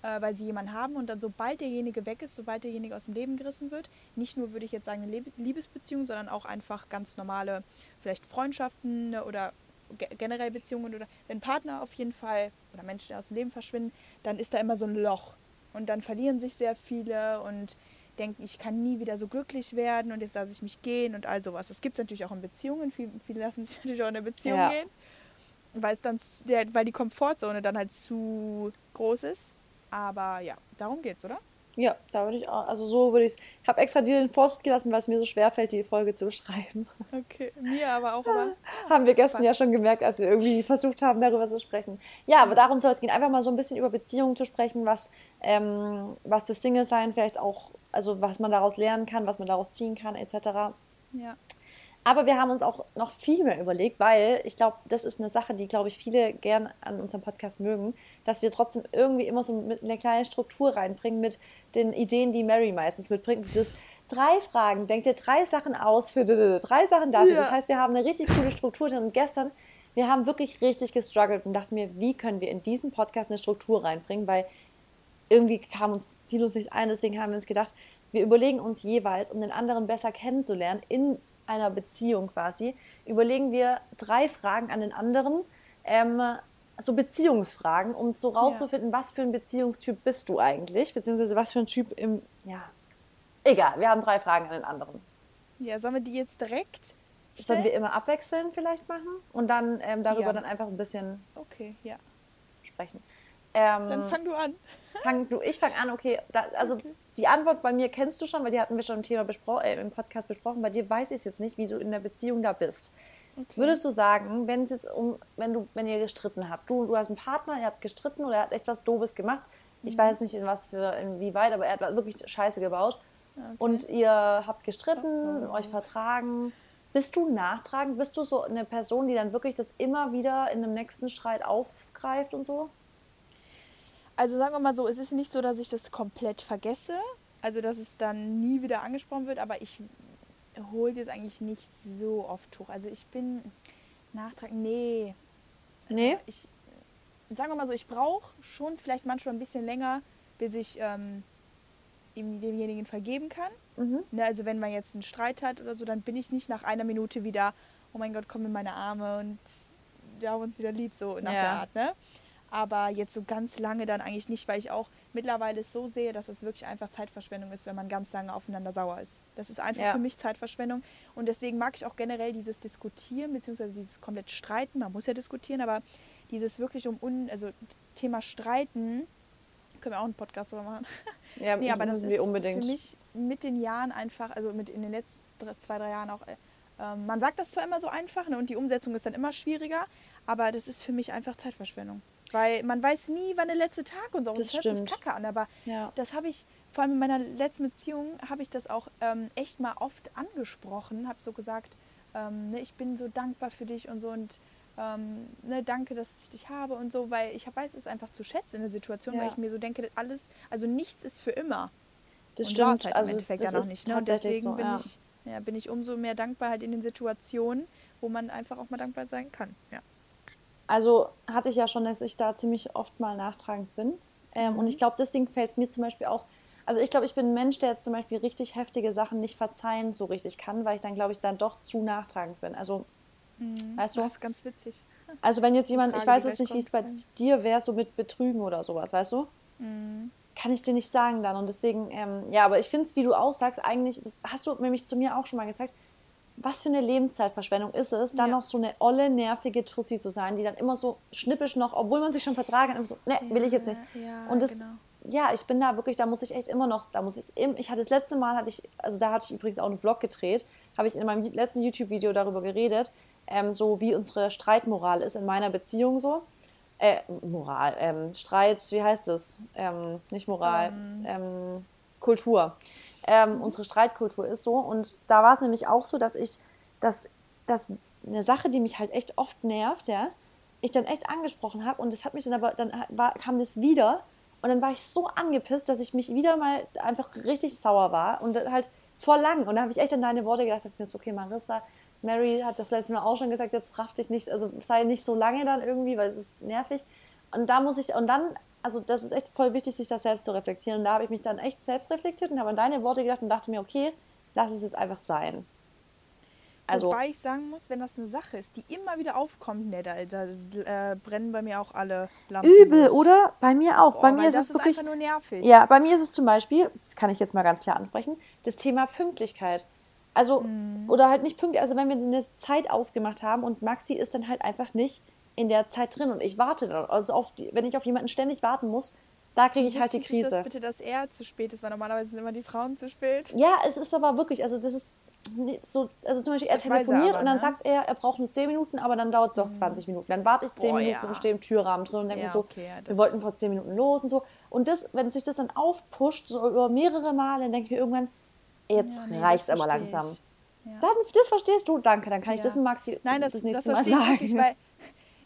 Speaker 2: äh, weil sie jemanden haben und dann sobald derjenige weg ist, sobald derjenige aus dem Leben gerissen wird, nicht nur würde ich jetzt sagen eine Lieb- Liebesbeziehung, sondern auch einfach ganz normale vielleicht Freundschaften ne, oder ge generell Beziehungen oder wenn Partner auf jeden Fall oder Menschen aus dem Leben verschwinden, dann ist da immer so ein Loch und dann verlieren sich sehr viele und denken, ich kann nie wieder so glücklich werden und jetzt lasse ich mich gehen und all sowas. Das gibt es natürlich auch in Beziehungen. Viele, viele lassen sich natürlich auch in eine Beziehung
Speaker 1: Ja.
Speaker 2: gehen, weil es dann der, weil die Komfortzone dann halt zu groß ist. Aber ja, darum geht's, oder?
Speaker 1: Ja, da würde ich auch, also so würde ich es. Ich habe extra dir den Vorsitz gelassen, weil es mir so schwer fällt, die Folge zu beschreiben.
Speaker 2: Okay, mir aber auch, aber
Speaker 1: haben wir gestern
Speaker 2: passt.
Speaker 1: ja schon gemerkt, als wir irgendwie versucht haben, darüber zu sprechen. Ja, aber darum soll es gehen, einfach mal so ein bisschen über Beziehungen zu sprechen, was, ähm, was das Single-Sein vielleicht auch, also was man daraus lernen kann, was man daraus ziehen kann, etc.
Speaker 2: ja.
Speaker 1: Aber wir haben uns auch noch viel mehr überlegt, weil ich glaube, das ist eine Sache, die, glaube ich, viele gern an unserem Podcast mögen, dass wir trotzdem irgendwie immer so mit einer kleinen Struktur reinbringen mit den Ideen, die Mary meistens mitbringt. Dieses drei Fragen, denk dir drei Sachen aus für drei Sachen dafür.
Speaker 2: Ja.
Speaker 1: Das heißt, wir haben eine richtig coole Struktur drin. Und gestern, wir haben wirklich richtig gestruggelt und dachten mir, wie können wir in diesen Podcast eine Struktur reinbringen, weil irgendwie kam uns vieles nicht ein. Deswegen haben wir uns gedacht, wir überlegen uns jeweils, um den anderen besser kennenzulernen, in einer Beziehung quasi, überlegen wir drei Fragen an den anderen, ähm, so Beziehungsfragen, um so rauszufinden, was für ein Beziehungstyp bist du eigentlich, beziehungsweise was für ein Typ im, ja, egal, wir haben drei Fragen an den anderen.
Speaker 2: Ja, sollen wir die jetzt direkt
Speaker 1: Sollen wir immer abwechselnd vielleicht machen und dann ähm, darüber
Speaker 2: Ja.
Speaker 1: dann einfach ein bisschen
Speaker 2: Okay, ja.
Speaker 1: sprechen. Ähm,
Speaker 2: Dann fang du an.
Speaker 1: Fang du, ich fange an, okay. Da, also
Speaker 2: Okay.
Speaker 1: die Antwort bei mir kennst du schon, weil die hatten wir schon im Thema bespro äh, im Podcast besprochen. Bei dir weiß ich es jetzt nicht, wie du in der Beziehung da bist.
Speaker 2: Okay.
Speaker 1: Würdest du sagen, wenn es jetzt um, wenn du, wenn ihr gestritten habt, du, du hast einen Partner, ihr habt gestritten oder er hat echt was Doofes gemacht.
Speaker 2: Mhm.
Speaker 1: Ich weiß nicht in was für, inwieweit, aber er hat wirklich Scheiße gebaut.
Speaker 2: Okay.
Speaker 1: Und ihr habt gestritten, euch vertragen. Bist du nachtragend? Bist du so eine Person, die dann wirklich das immer wieder in einem nächsten Streit aufgreift und so?
Speaker 2: Also sagen wir mal so, es ist nicht so, dass ich das komplett vergesse, also dass es dann nie wieder angesprochen wird, aber ich hole jetzt eigentlich nicht so oft hoch. Also ich bin Nachtrag, nee.
Speaker 1: Nee?
Speaker 2: Ich, sagen wir mal so, ich brauche schon vielleicht manchmal ein bisschen länger, bis ich ähm, ihm demjenigen vergeben kann.
Speaker 1: Mhm.
Speaker 2: Ne, also wenn man jetzt einen Streit hat oder so, dann bin ich nicht nach einer Minute wieder, oh mein Gott, komm in meine Arme und wir haben uns wieder lieb, so nach
Speaker 1: Ja.
Speaker 2: der Art, ne? Aber jetzt so ganz lange dann eigentlich nicht, weil ich auch mittlerweile es so sehe, dass es wirklich einfach Zeitverschwendung ist, wenn man ganz lange aufeinander sauer ist. Das ist einfach
Speaker 1: Ja.
Speaker 2: für mich Zeitverschwendung und deswegen mag ich auch generell dieses Diskutieren, beziehungsweise dieses komplett Streiten, man muss ja diskutieren, aber dieses wirklich um, un, also Thema Streiten, können wir auch einen Podcast darüber machen,
Speaker 1: Ja,
Speaker 2: Nee, aber das ist
Speaker 1: unbedingt.
Speaker 2: für mich mit den Jahren einfach, also mit in den letzten zwei, drei Jahren auch, äh, ähm, man sagt das zwar immer so einfach ne, und die Umsetzung ist dann immer schwieriger, aber das ist für mich einfach Zeitverschwendung. Weil man weiß nie, wann der letzte Tag und so. Und
Speaker 1: Das
Speaker 2: hört sich kacke an, aber
Speaker 1: Ja.
Speaker 2: das habe ich, vor allem in meiner letzten Beziehung, habe ich das auch ähm, echt mal oft angesprochen, habe so gesagt, ähm, ne, ich bin so dankbar für dich und so und ähm, ne, danke, dass ich dich habe und so, weil ich weiß es einfach zu schätzen in der Situation, weil
Speaker 1: Ja.
Speaker 2: ich mir so denke, das alles, also nichts ist für immer.
Speaker 1: Das
Speaker 2: und
Speaker 1: stimmt.
Speaker 2: halt
Speaker 1: also
Speaker 2: im
Speaker 1: es-
Speaker 2: Endeffekt
Speaker 1: das ist
Speaker 2: nicht. Ne? Und deswegen
Speaker 1: so,
Speaker 2: bin,
Speaker 1: ja.
Speaker 2: ich, ja, bin ich umso mehr dankbar halt in den Situationen, wo man einfach auch mal dankbar sein kann. Ja.
Speaker 1: Also hatte ich ja schon, dass ich da ziemlich oft mal nachtragend bin. Ähm,
Speaker 2: Mhm.
Speaker 1: Und ich glaube, deswegen fällt es mir zum Beispiel auch. Also ich glaube, ich bin ein Mensch, der jetzt zum Beispiel richtig heftige Sachen nicht verzeihen so richtig kann, weil ich dann, glaube ich, dann doch zu nachtragend bin. Also, weißt du?
Speaker 2: Das ist ganz witzig.
Speaker 1: Also wenn jetzt jemand, ich
Speaker 2: Frage,
Speaker 1: weiß
Speaker 2: die
Speaker 1: jetzt nicht, wie es bei dir wäre, so mit Betrügen oder sowas, weißt du?
Speaker 2: Mhm.
Speaker 1: Kann ich dir nicht sagen dann. Und deswegen, ähm, ja, aber ich finde es, wie du auch sagst, eigentlich, das hast du nämlich zu mir auch schon mal gesagt, was für eine Lebenszeitverschwendung ist es, dann
Speaker 2: Ja.
Speaker 1: noch so eine olle, nervige Tussi zu sein, die dann immer so schnippisch noch, obwohl man sich schon vertragen hat, immer so, ne, will ich jetzt nicht.
Speaker 2: Ja,
Speaker 1: Und das,
Speaker 2: genau.
Speaker 1: ja, ich bin da wirklich, da muss ich echt immer noch, da muss ich, ich hatte das letzte Mal, hatte ich, also da hatte ich übrigens auch einen Vlog gedreht, habe ich in meinem letzten YouTube-Video darüber geredet, ähm, so wie unsere Streitmoral ist in meiner Beziehung so. Äh, Moral, ähm, Streit, wie heißt das? Ähm, nicht Moral, ähm, Kultur. Ähm, unsere Streitkultur ist so. Und da war es nämlich auch so, dass ich, dass, dass eine Sache, die mich halt echt oft nervt, ja, ich dann echt angesprochen habe und das hat mich dann aber, dann war, kam das wieder und dann war ich so angepisst, dass ich mich wieder mal einfach richtig sauer war und halt vor lang. Und da habe ich echt an deine Worte gedacht, ich mir so, okay, Marissa, Mary hat das letzte Mal auch schon gesagt, jetzt raff dich nicht, also sei nicht so lange dann irgendwie, weil es ist nervig. Und da muss ich, und dann, also das ist echt voll wichtig, sich das selbst zu reflektieren. Und da habe ich mich dann echt selbst reflektiert und habe an deine Worte gedacht und dachte mir, okay, lass es jetzt einfach sein. Also,
Speaker 2: Wobei ich sagen muss, wenn das eine Sache ist, die immer wieder aufkommt, ne, da, da äh, brennen bei mir auch alle Lampen.
Speaker 1: übel,
Speaker 2: durch.
Speaker 1: oder? Bei mir auch.
Speaker 2: Boah,
Speaker 1: bei mir ist es wirklich.
Speaker 2: einfach nur nervig.
Speaker 1: Ja, bei mir ist es zum Beispiel, das kann ich jetzt mal ganz klar ansprechen, das Thema Pünktlichkeit. Also,
Speaker 2: Mhm.
Speaker 1: oder halt nicht pünktlich, also wenn wir eine Zeit ausgemacht haben und Maxi ist dann halt einfach nicht in der Zeit drin und ich warte dann. Also, auf die, wenn ich auf jemanden ständig warten muss, da kriege ich halt die
Speaker 2: Witzig Ist
Speaker 1: Krise.
Speaker 2: das bitte, dass er zu spät ist, weil normalerweise sind immer die Frauen zu spät.
Speaker 1: Ja, es ist aber wirklich, also das ist nicht so, also zum Beispiel er
Speaker 2: Das weiß er
Speaker 1: telefoniert
Speaker 2: aber,
Speaker 1: und dann
Speaker 2: ne? Mhm.
Speaker 1: sagt er, er braucht nur 10 Minuten, aber dann dauert es auch 20 Minuten. Dann warte ich 10
Speaker 2: Boah,
Speaker 1: Minuten
Speaker 2: ja.
Speaker 1: und stehe im Türrahmen drin und denke
Speaker 2: Ja,
Speaker 1: mir so,
Speaker 2: okay, ja,
Speaker 1: wir
Speaker 2: das-
Speaker 1: wollten vor 10 Minuten los und so. Und das, wenn sich das dann aufpusht, so über mehrere Male, dann denke ich mir irgendwann, jetzt
Speaker 2: Ja, nee,
Speaker 1: reicht
Speaker 2: das
Speaker 1: aber langsam.
Speaker 2: ich. Ja.
Speaker 1: Dann, das verstehst du, danke, dann kann ich das Maxi
Speaker 2: Nein, das,
Speaker 1: das
Speaker 2: das,
Speaker 1: nächste Mal
Speaker 2: verstehe ich
Speaker 1: sagen.
Speaker 2: wirklich, weil.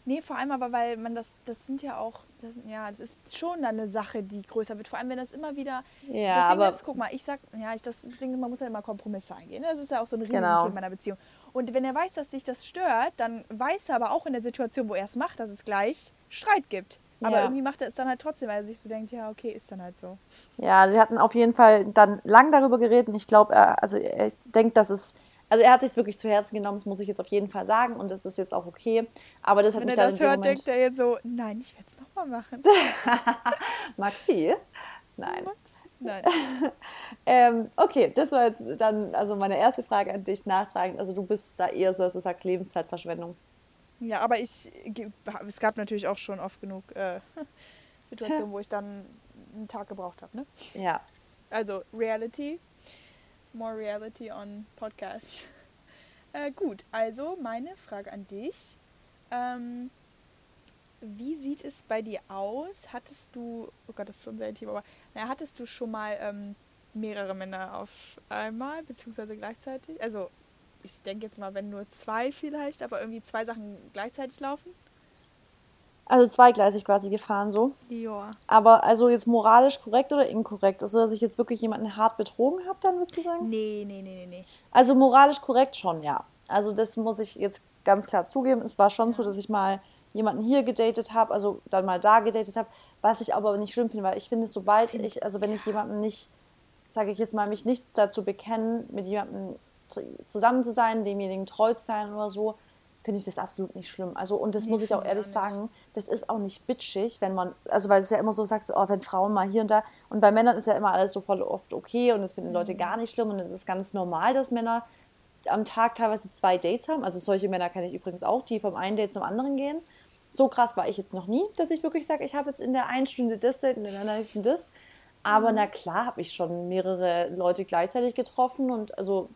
Speaker 2: Nee, vor allem aber, weil man das, das sind ja auch, das, ja, das ist schon eine Sache, die größer wird. Vor allem, wenn das immer wieder.
Speaker 1: Ja,
Speaker 2: das Ding
Speaker 1: aber-
Speaker 2: ist, guck mal, ich sag, ja, ich das Ding, man muss ja immer Kompromisse eingehen. ne? Das ist ja auch so ein
Speaker 1: Genau.
Speaker 2: Riesenthema in meiner Beziehung. Und wenn er weiß, dass sich das stört, dann weiß er aber auch in der Situation, wo er es macht, dass es gleich Streit gibt. Aber
Speaker 1: Ja.
Speaker 2: irgendwie macht er es dann halt trotzdem, weil er sich so denkt, ja, okay, ist dann halt so.
Speaker 1: Ja, also wir hatten auf jeden Fall dann lang darüber geredet und ich glaube, er, also ich denke, dass es, also er hat sich wirklich zu Herzen genommen, das muss ich jetzt auf jeden Fall sagen und das ist jetzt auch okay. Aber das hat
Speaker 2: Wenn
Speaker 1: mich
Speaker 2: er das hört,
Speaker 1: Moment,
Speaker 2: denkt er jetzt so, nein, ich werde es nochmal machen.
Speaker 1: Maxi? Nein.
Speaker 2: Nein.
Speaker 1: Ähm, okay, das war jetzt dann also meine erste Frage an dich nachtragend. Also du bist da eher so, dass du sagst Lebenszeitverschwendung.
Speaker 2: Ja, aber ich, es gab natürlich auch schon oft genug äh, Situationen, wo ich dann einen Tag gebraucht habe. Ne?
Speaker 1: Ja.
Speaker 2: Also Reality, more Reality on Podcast. Äh, gut, also meine Frage an dich. Ähm, wie sieht es bei dir aus? Hattest du, oh Gott, das ist schon sehr intim, aber naja, hattest du schon mal ähm, mehrere Männer auf einmal, beziehungsweise gleichzeitig? Also ich denke jetzt mal, wenn nur zwei vielleicht, aber irgendwie zwei Sachen gleichzeitig laufen?
Speaker 1: Also zweigleisig quasi gefahren so.
Speaker 2: Ja.
Speaker 1: Aber also jetzt moralisch korrekt oder inkorrekt? Also dass ich jetzt wirklich jemanden hart betrogen habe, dann würdest du sagen?
Speaker 2: Nee, nee, nee, nee, nee.
Speaker 1: Also moralisch korrekt schon, ja. Also das muss ich jetzt ganz klar zugeben. Es war schon so, dass ich mal jemanden hier gedatet habe, also dann mal da gedatet habe, was ich aber nicht schlimm finde, weil ich finde, sobald ich, also wenn ich jemanden nicht, sage ich jetzt mal, mich nicht dazu bekennen, mit jemandem zusammen zu sein, demjenigen treu zu sein oder so, finde ich das absolut nicht schlimm. Also, und das
Speaker 2: Nee,
Speaker 1: muss ich auch
Speaker 2: ich
Speaker 1: ehrlich
Speaker 2: auch
Speaker 1: sagen, das ist auch nicht bitchig, wenn man, also weil es ja immer so sagt, oh, wenn Frauen mal hier und da, und bei Männern ist ja immer alles so voll oft okay und das finden
Speaker 2: Mhm.
Speaker 1: Leute gar nicht schlimm und es ist ganz normal, dass Männer am Tag teilweise zwei Dates haben. Also solche Männer kenne ich übrigens auch, die vom einen Date zum anderen gehen. So krass war ich jetzt noch nie, dass ich wirklich sage, ich habe jetzt in der einen Stunde das Date und in der nächsten das. Aber na klar habe ich schon mehrere Leute gleichzeitig getroffen und also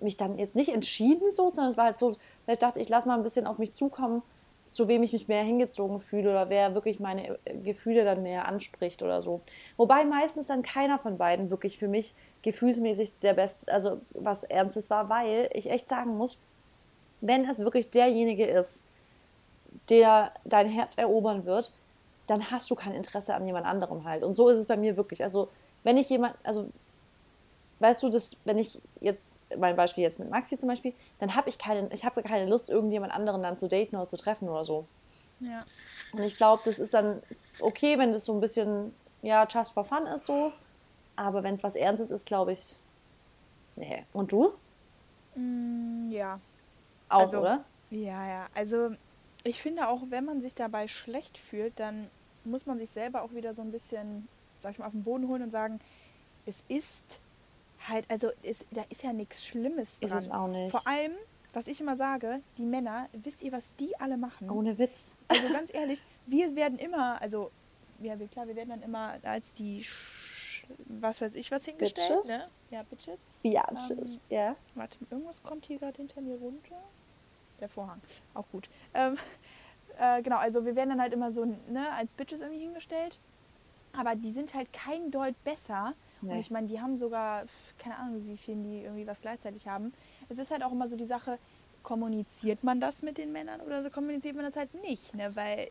Speaker 1: mich dann jetzt nicht entschieden so, sondern es war halt so, weil ich dachte, ich lasse mal ein bisschen auf mich zukommen, zu wem ich mich mehr hingezogen fühle oder wer wirklich meine äh, Gefühle dann mehr anspricht oder so. Wobei meistens dann keiner von beiden wirklich für mich gefühlsmäßig der Beste, also was Ernstes war, weil ich echt sagen muss, wenn es wirklich derjenige ist, der dein Herz erobern wird, dann hast du kein Interesse an jemand anderem halt. Und so ist es bei mir wirklich. Also, wenn ich jemand, also, weißt du, dass, wenn ich jetzt, mein Beispiel jetzt mit Maxi zum Beispiel, dann habe ich keine, ich habe keine Lust, irgendjemand anderen dann zu daten oder zu treffen oder so.
Speaker 2: Ja.
Speaker 1: Und ich glaube, das ist dann okay, wenn das so ein bisschen, ja, just for fun ist so. Aber wenn es was Ernstes ist, glaube ich, nee. Und du?
Speaker 2: Mm, ja.
Speaker 1: Auch,
Speaker 2: Also-
Speaker 1: oder?
Speaker 2: Ja, ja. Also ich finde auch, wenn man sich dabei schlecht fühlt, dann muss man sich selber auch wieder so ein bisschen, sag ich mal, auf den Boden holen und sagen, es ist halt, also es, da ist ja nichts Schlimmes
Speaker 1: Ist
Speaker 2: dran.
Speaker 1: es auch nicht.
Speaker 2: Vor allem, was ich immer sage, die Männer, wisst ihr, was die alle machen?
Speaker 1: Ohne Witz.
Speaker 2: Also ganz ehrlich, wir werden immer, also ja, klar, wir werden dann immer als die, Sch was weiß ich, was hingestellt,
Speaker 1: Bitches?
Speaker 2: ne? Ja, Bitches.
Speaker 1: Biatches, ja.
Speaker 2: Warte, irgendwas kommt hier gerade hinter mir runter. Der Vorhang. Auch gut. Ähm, äh, genau, also wir werden dann halt immer so ne, als Bitches irgendwie hingestellt. Aber die sind halt kein Deut besser. Und
Speaker 1: Nee.
Speaker 2: ich meine, die haben sogar, keine Ahnung, wie viel die irgendwie was gleichzeitig haben. Es ist halt auch immer so die Sache, kommuniziert man das mit den Männern oder so kommuniziert man das halt nicht, ne? Weil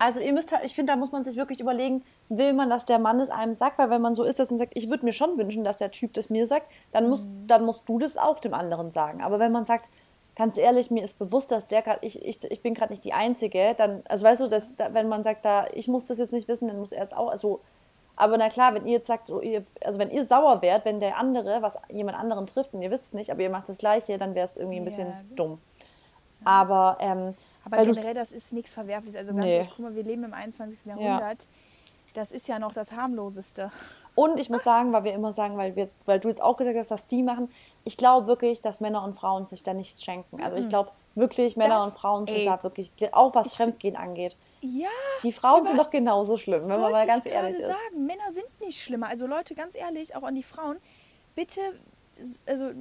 Speaker 1: Also ihr müsst halt, ich finde, da muss man sich wirklich überlegen, will man, dass der Mann es einem sagt, weil wenn man so ist, dass man sagt, ich würde mir schon wünschen, dass der Typ das mir sagt, dann musst, dann musst du das auch dem anderen sagen. Aber wenn man sagt, ganz ehrlich, mir ist bewusst, dass der gerade, ich, ich, ich bin gerade nicht die Einzige, dann, also weißt du, dass, da, wenn man sagt, da, ich muss das jetzt nicht wissen, dann muss er es auch, also, aber na klar, wenn ihr jetzt sagt, so, ihr, also wenn ihr sauer wärt, wenn der andere was jemand anderen trifft und ihr wisst es nicht, aber ihr macht das Gleiche, dann wäre es irgendwie ein bisschen
Speaker 2: Ja.
Speaker 1: dumm. Aber, ähm,
Speaker 2: Aber generell, das ist nichts Verwerfliches. Also ganz
Speaker 1: Nee.
Speaker 2: ehrlich, guck mal, wir leben im 21. Jahrhundert. Das ist ja noch das harmloseste.
Speaker 1: Und ich muss sagen, weil wir immer sagen, weil, wir, weil du jetzt auch gesagt hast, was die machen, ich glaube wirklich, dass Männer und Frauen sich da nichts schenken. Also ich glaube wirklich, Männer
Speaker 2: Das-
Speaker 1: und Frauen sind
Speaker 2: ey.
Speaker 1: da wirklich, auch was Fremdgehen angeht.
Speaker 2: Ja,
Speaker 1: Die Frauen sind doch genauso schlimm, wenn man mal ganz
Speaker 2: ich
Speaker 1: ehrlich ist.
Speaker 2: sagen. Männer sind nicht schlimmer. Also Leute, ganz ehrlich, auch an die Frauen, bitte, also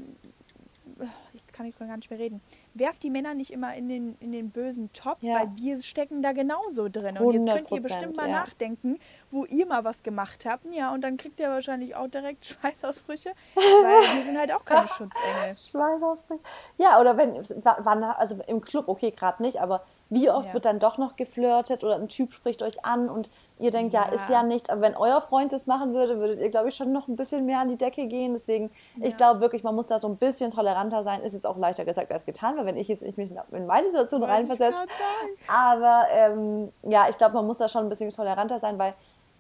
Speaker 2: ich kann nicht gar nicht mehr reden. Werft die Männer nicht immer in den, in den bösen Topf,
Speaker 1: Ja.
Speaker 2: weil wir stecken da genauso drin. Und jetzt könnt ihr
Speaker 1: 100%,
Speaker 2: bestimmt mal
Speaker 1: ja.
Speaker 2: nachdenken, wo ihr mal was gemacht habt. Ja, und dann kriegt ihr wahrscheinlich auch direkt Schweißausbrüche, weil wir sind halt auch keine Schutzengel.
Speaker 1: Schweißausbruch. Ja, oder wenn, wann, also im Club, okay, gerade nicht, aber wie oft
Speaker 2: Ja.
Speaker 1: wird dann doch noch geflirtet oder ein Typ spricht euch an und ihr denkt, ja,
Speaker 2: Ja.
Speaker 1: ist ja nichts. Aber wenn euer Freund das machen würde, würdet ihr, glaube ich, schon noch ein bisschen mehr an die Decke gehen. Deswegen, ich
Speaker 2: Ja.
Speaker 1: glaube wirklich, man muss da so ein bisschen toleranter sein. Ist jetzt auch leichter gesagt als getan, weil wenn ich jetzt ich mich in meine Situation
Speaker 2: ich
Speaker 1: reinversetze. Aber ähm, ja, ich glaube, man muss da schon ein bisschen toleranter sein, weil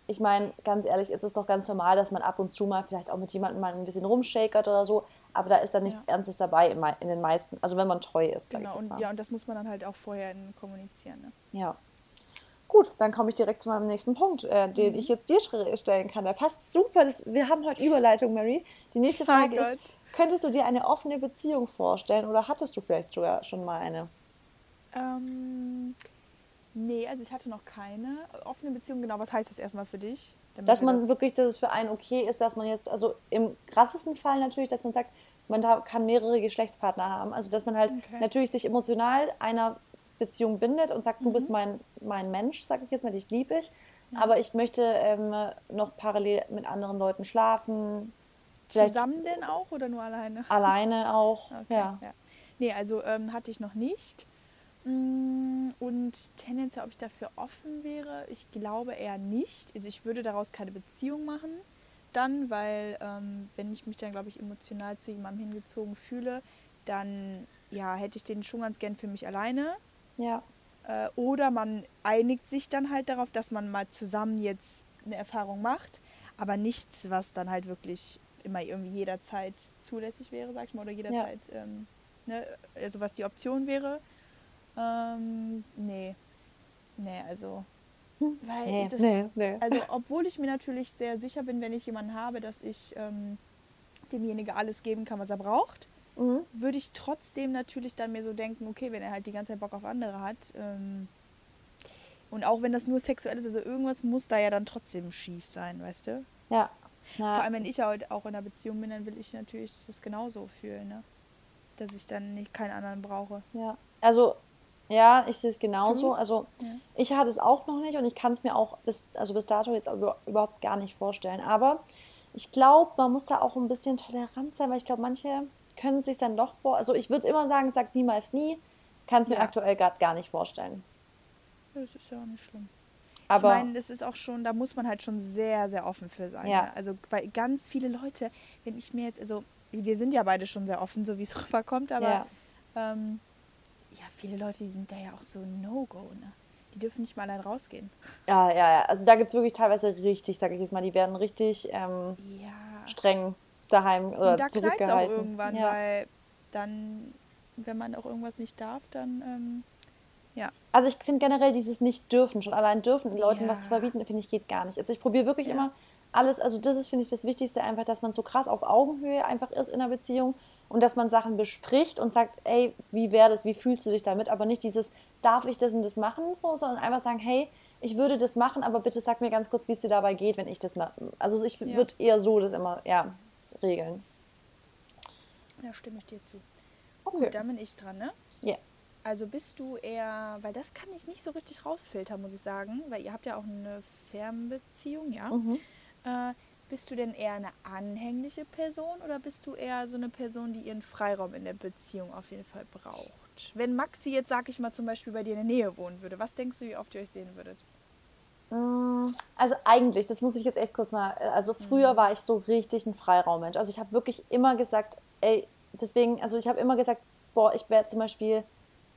Speaker 1: ich meine, ganz ehrlich, ist es doch ganz normal, dass man ab und zu mal vielleicht auch mit jemandem mal ein bisschen rumshakert oder so. Aber da ist dann nichts
Speaker 2: Ja.
Speaker 1: Ernstes dabei in, in den meisten. Also wenn man treu ist.
Speaker 2: Genau, und, ja, und das muss man dann halt auch vorher kommunizieren. Ne?
Speaker 1: Ja. Gut, dann komme ich direkt zu meinem nächsten Punkt, äh, den
Speaker 2: Mhm.
Speaker 1: ich jetzt dir stellen kann. Der passt super. Das, wir haben heute Überleitung, Mary. Die nächste
Speaker 2: Mein
Speaker 1: Frage ist:
Speaker 2: Gott.
Speaker 1: Könntest du dir eine offene Beziehung vorstellen oder hattest du vielleicht sogar schon mal eine?
Speaker 2: Ähm, nee, also ich hatte noch keine offene Beziehung. Genau, was heißt das erstmal für dich?
Speaker 1: Dass man
Speaker 2: das-
Speaker 1: wirklich, dass es für einen okay ist, dass man jetzt, also im krassesten Fall natürlich, dass man sagt, man da kann mehrere Geschlechtspartner haben. Also dass man halt
Speaker 2: Okay.
Speaker 1: natürlich sich emotional einer Beziehung bindet und sagt, du
Speaker 2: Mhm.
Speaker 1: bist mein, mein Mensch, sage ich jetzt mal, dich liebe ich. Aber ich möchte ähm, noch parallel mit anderen Leuten schlafen. Vielleicht
Speaker 2: Zusammen denn auch oder nur alleine?
Speaker 1: alleine auch.
Speaker 2: Okay,
Speaker 1: Ja.
Speaker 2: ja. Nee, also ähm, hatte ich noch nicht. Mm, Und tendenziell, ob ich dafür offen wäre, ich glaube eher nicht. Also ich würde daraus keine Beziehung machen dann, weil ähm, wenn ich mich dann, glaube ich, emotional zu jemandem hingezogen fühle, dann ja, hätte ich den schon ganz gern für mich alleine.
Speaker 1: Ja.
Speaker 2: Äh, oder man einigt sich dann halt darauf, dass man mal zusammen jetzt eine Erfahrung macht, aber nichts, was dann halt wirklich immer irgendwie jederzeit zulässig wäre, sag ich mal, oder jederzeit, ähm, ne, also was die Option wäre. Ähm, nee. Nee, also. Weil
Speaker 1: Nee,
Speaker 2: das,
Speaker 1: nee, nee.
Speaker 2: Also, obwohl ich mir natürlich sehr sicher bin, wenn ich jemanden habe, dass ich ähm, demjenigen alles geben kann, was er braucht,
Speaker 1: Mhm.
Speaker 2: würde ich trotzdem natürlich dann mir so denken, okay, wenn er halt die ganze Zeit Bock auf andere hat, ähm, und auch wenn das nur sexuell ist, also irgendwas muss da ja dann trotzdem schief sein, weißt du?
Speaker 1: Ja.
Speaker 2: Vor
Speaker 1: Na,
Speaker 2: allem, wenn ich halt auch in einer Beziehung bin, dann will ich natürlich das genauso fühlen, ne? Dass ich dann nicht keinen anderen brauche.
Speaker 1: ja. Also, ja, ich sehe es genauso. Also,
Speaker 2: Ja.
Speaker 1: ich hatte es auch noch nicht und ich kann es mir auch bis, also bis dato jetzt über- überhaupt gar nicht vorstellen. Aber ich glaube, man muss da auch ein bisschen tolerant sein, weil ich glaube, manche können sich dann doch vor. Also, ich würde immer sagen, sagt niemals nie. Kann es mir
Speaker 2: Ja.
Speaker 1: aktuell gerade gar nicht vorstellen.
Speaker 2: Das ist ja auch nicht schlimm.
Speaker 1: Aber
Speaker 2: ich meine, das ist auch schon, da muss man halt schon sehr, sehr offen für sein.
Speaker 1: Ja.
Speaker 2: Ne? Also, weil ganz viele Leute, wenn ich mir jetzt, also, wir sind ja beide schon sehr offen, so wie es rüberkommt, aber ähm, viele Leute, die sind da ja auch so No-Go, ne? Die dürfen nicht mal allein rausgehen.
Speaker 1: ja, ja, ja. Also, da gibt es wirklich teilweise richtig, sage ich jetzt mal, die werden richtig ähm,
Speaker 2: Ja.
Speaker 1: streng daheim oder
Speaker 2: Und da es auch
Speaker 1: zurückgehalten.
Speaker 2: irgendwann,
Speaker 1: ja.
Speaker 2: weil dann, wenn man auch irgendwas nicht darf, dann, ähm, ja.
Speaker 1: Also ich finde generell dieses Nicht-Dürfen, schon allein dürfen, den Leuten was
Speaker 2: Ja.
Speaker 1: zu verbieten, finde ich, geht gar nicht. Also ich probiere wirklich
Speaker 2: Ja.
Speaker 1: immer alles, also das ist, finde ich, das Wichtigste einfach, dass man so krass auf Augenhöhe einfach ist in einer Beziehung und dass man Sachen bespricht und sagt, ey, wie wäre das, wie fühlst du dich damit, aber nicht dieses, darf ich das und das machen, so, sondern einfach sagen, hey, ich würde das machen, aber bitte sag mir ganz kurz, wie es dir dabei geht, wenn ich das mache. Also ich
Speaker 2: Ja.
Speaker 1: würde eher so das immer, ja, regeln.
Speaker 2: Ja, stimme ich dir zu.
Speaker 1: Okay.
Speaker 2: Gut, dann bin ich dran, ne?
Speaker 1: Ja.
Speaker 2: Also bist du eher, weil das kann ich nicht so richtig rausfiltern, muss ich sagen, weil ihr habt ja auch eine Fernbeziehung, ja?
Speaker 1: Mhm.
Speaker 2: Äh, bist du denn eher eine anhängliche Person oder bist du eher so eine Person, die ihren Freiraum in der Beziehung auf jeden Fall braucht? Wenn Maxi jetzt, sag ich mal, zum Beispiel bei dir in der Nähe wohnen würde, was denkst du, wie oft ihr euch sehen würdet?
Speaker 1: Mm, Also eigentlich, das muss ich jetzt echt kurz mal, also früher war ich so richtig ein Freiraummensch. Also ich habe wirklich immer gesagt, ey, deswegen, also ich habe immer gesagt, boah, ich wäre zum Beispiel,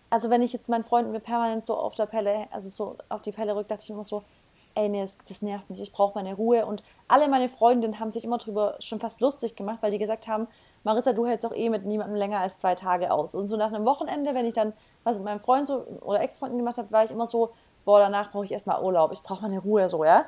Speaker 1: also wenn ich jetzt meinen Freunden mir permanent so auf der Pelle, also so auf die Pelle rück, dachte ich immer so, ey, nee, das, das nervt mich, ich brauche meine Ruhe. Und alle meine Freundinnen haben sich immer drüber schon fast lustig gemacht, weil die gesagt haben, Marissa, du hältst doch eh mit niemandem länger als zwei Tage aus. Und so nach einem Wochenende, wenn ich dann was mit meinem Freund so oder Ex-Freunden gemacht habe, war ich immer so, boah, danach brauche ich erstmal Urlaub, ich brauche meine Ruhe so, ja.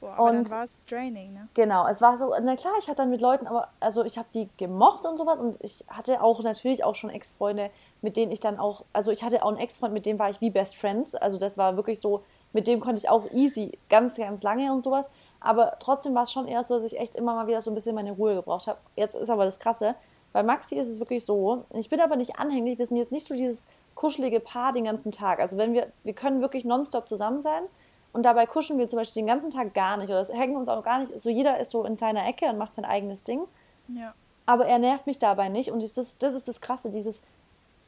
Speaker 2: Boah, aber dann
Speaker 1: Und-
Speaker 2: war es draining, ne?
Speaker 1: Genau, es war so, na klar, ich hatte dann mit Leuten, aber also ich habe die gemocht und sowas und ich hatte auch natürlich auch schon Ex-Freunde, mit denen ich dann auch, also ich hatte auch einen Ex-Freund, mit dem war ich wie Best Friends, also das war wirklich so, mit dem konnte ich auch easy, ganz, ganz lange und sowas, aber trotzdem war es schon eher so, dass ich echt immer mal wieder so ein bisschen meine Ruhe gebraucht habe. Jetzt ist aber das Krasse, bei Maxi ist es wirklich so, ich bin aber nicht anhänglich, wir sind jetzt nicht so dieses kuschelige Paar den ganzen Tag, also wenn wir, wir können wirklich nonstop zusammen sein, und dabei kuscheln wir zum Beispiel den ganzen Tag gar nicht oder es hängen uns auch gar nicht. So jeder ist so in seiner Ecke und macht sein eigenes Ding.
Speaker 2: Ja.
Speaker 1: Aber er nervt mich dabei nicht. Und das, ist- das ist das Krasse, dieses,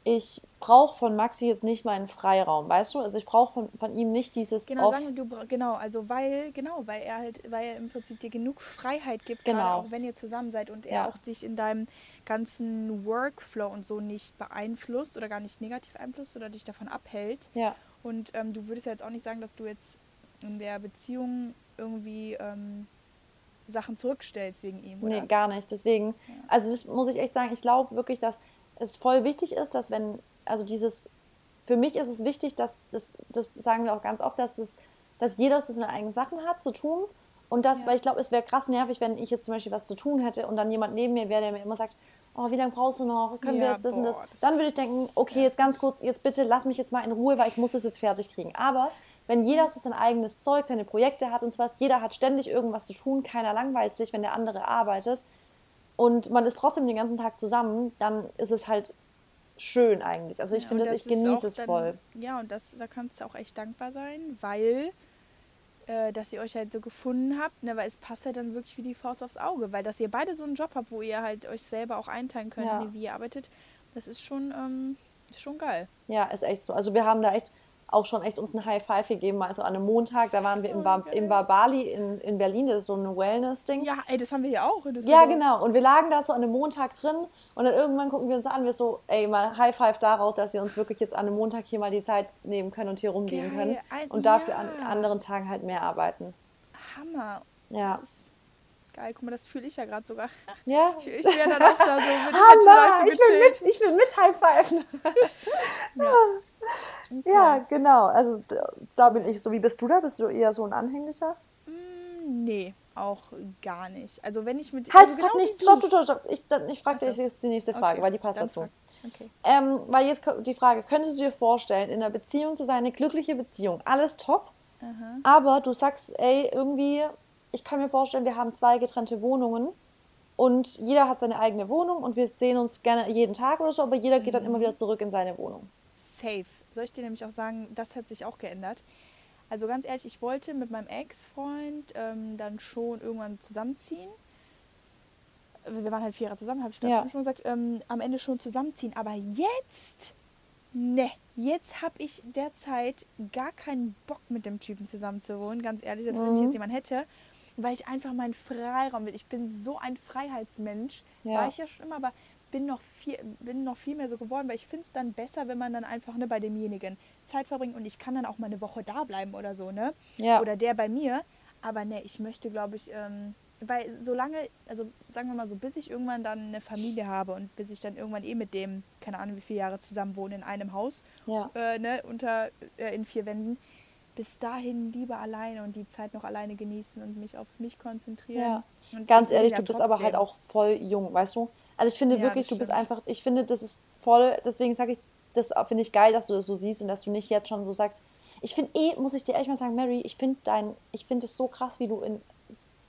Speaker 1: ich brauche von Maxi jetzt nicht meinen Freiraum, weißt du? Also ich brauche von, von ihm nicht dieses
Speaker 2: Genau, sagen du genau, also weil, genau, weil er halt, weil er im Prinzip dir genug Freiheit gibt,
Speaker 1: Genau.
Speaker 2: auch wenn ihr zusammen seid und er
Speaker 1: Ja.
Speaker 2: auch dich in deinem ganzen Workflow und so nicht beeinflusst oder gar nicht negativ beeinflusst oder dich davon abhält.
Speaker 1: Ja,
Speaker 2: Und ähm, du würdest ja jetzt auch nicht sagen, dass du jetzt in der Beziehung irgendwie ähm, Sachen zurückstellst wegen ihm, oder?
Speaker 1: nee, gar nicht. Deswegen, also das muss ich echt sagen, ich glaube wirklich, dass es voll wichtig ist, dass wenn, also dieses, für mich ist es wichtig, dass, das, das sagen wir auch ganz oft, dass es, dass jeder so seine eigenen Sachen hat zu tun. Und das,
Speaker 2: Ja.
Speaker 1: weil ich glaube, es wäre krass nervig, wenn ich jetzt zum Beispiel was zu tun hätte und dann jemand neben mir wäre, der mir immer sagt, oh, wie lange brauchst du noch? Können wir
Speaker 2: Ja,
Speaker 1: jetzt das und das?
Speaker 2: boah, das
Speaker 1: Dann würde ich denken, okay, jetzt ganz kurz, jetzt bitte lass mich jetzt mal in Ruhe, weil ich muss es jetzt fertig kriegen. Aber wenn jeder so sein eigenes Zeug, seine Projekte hat und so was, jeder hat ständig irgendwas zu tun, keiner langweilt sich, wenn der andere arbeitet und man ist trotzdem den ganzen Tag zusammen, dann ist es halt schön eigentlich. Also ich
Speaker 2: Ja,
Speaker 1: finde das, ich genieße es
Speaker 2: dann-
Speaker 1: voll.
Speaker 2: Ja, und das, da kannst du auch echt dankbar sein, weil äh, dass ihr euch halt so gefunden habt, ne, weil es passt halt dann wirklich wie die Faust aufs Auge, weil dass ihr beide so einen Job habt, wo ihr halt euch selber auch einteilen könnt,
Speaker 1: Ja.
Speaker 2: wie ihr arbeitet, das ist schon, ähm, Ist schon geil.
Speaker 1: Ja, ist echt so. Also wir haben da echt auch schon echt uns ein High Five gegeben. Also an einem Montag, da waren wir im, Bar, im Barbali in, in Berlin, das ist so ein Wellness-Ding.
Speaker 2: Ja, ey, das haben wir hier auch.
Speaker 1: Ja, genau. Und wir lagen da so an einem Montag drin und dann irgendwann gucken wir uns an, wir so, ey, mal High Five daraus, dass wir uns wirklich jetzt an einem Montag hier mal die Zeit nehmen können und hier rumgehen können. Und dafür ja. an anderen Tagen halt mehr arbeiten.
Speaker 2: Hammer.
Speaker 1: Ja.
Speaker 2: Das ist geil. Guck mal, das fühle ich ja gerade sogar.
Speaker 1: Ja.
Speaker 2: Ich, ich wäre dann auch da so mit
Speaker 1: Hammer, ich will mit, ich will mit High Five. ja. Okay. Ja, genau. Also da bin ich so. Wie bist du da? Bist du eher so ein Anhänglicher?
Speaker 2: Mm, nee, auch gar nicht. Also wenn ich mit...
Speaker 1: Halt,
Speaker 2: also
Speaker 1: genau nicht. Stopp, stopp, stopp. Ich, ich frage dich jetzt die nächste Frage, okay, weil die passt dazu.
Speaker 2: Okay.
Speaker 1: Ähm, weil jetzt die Frage, könntest du dir vorstellen, in einer Beziehung zu sein, eine glückliche Beziehung, alles top,
Speaker 2: Aha.
Speaker 1: aber du sagst, ey, irgendwie, ich kann mir vorstellen, wir haben zwei getrennte Wohnungen und jeder hat seine eigene Wohnung und wir sehen uns gerne jeden Tag oder so, aber jeder geht dann immer wieder zurück in seine Wohnung.
Speaker 2: Safe soll ich dir nämlich auch sagen, das hat sich auch geändert. Also ganz ehrlich, ich wollte mit meinem Ex-Freund ähm, dann schon irgendwann zusammenziehen. Wir waren halt vier Jahre zusammen, habe ich ja. schon gesagt, ähm, am Ende schon zusammenziehen. Aber jetzt, ne, jetzt habe ich derzeit gar keinen Bock mit dem Typen zusammen zu wohnen, ganz ehrlich, selbst mhm. wenn ich jetzt mhm. jemanden hätte, weil ich einfach meinen Freiraum will. Ich bin so ein Freiheitsmensch, ja. war ich ja schon immer, aber bin noch viel, bin noch viel mehr so geworden, weil ich finde es dann besser, wenn man dann einfach ne, bei demjenigen Zeit verbringt und ich kann dann auch mal eine Woche da bleiben oder so, ne?
Speaker 1: Ja.
Speaker 2: Oder der bei mir. Aber ne, ich möchte, glaube ich, ähm, weil solange, also sagen wir mal so, bis ich irgendwann dann eine Familie habe und bis ich dann irgendwann eh mit dem, keine Ahnung wie viele Jahre zusammen wohne in einem Haus,
Speaker 1: ja.
Speaker 2: äh, ne, unter, äh, in vier Wänden, bis dahin lieber alleine und die Zeit noch alleine genießen und mich auf mich konzentrieren.
Speaker 1: Ja. Ganz ehrlich, du bist aber halt auch voll jung, weißt du? Also ich finde ja, wirklich, du bist einfach, ich finde, das ist voll, deswegen sage ich, das finde ich geil, dass du das so siehst und dass du nicht jetzt schon so sagst. Ich finde eh, muss ich dir ehrlich mal sagen, Mary, ich finde dein, ich finde es so krass, wie du in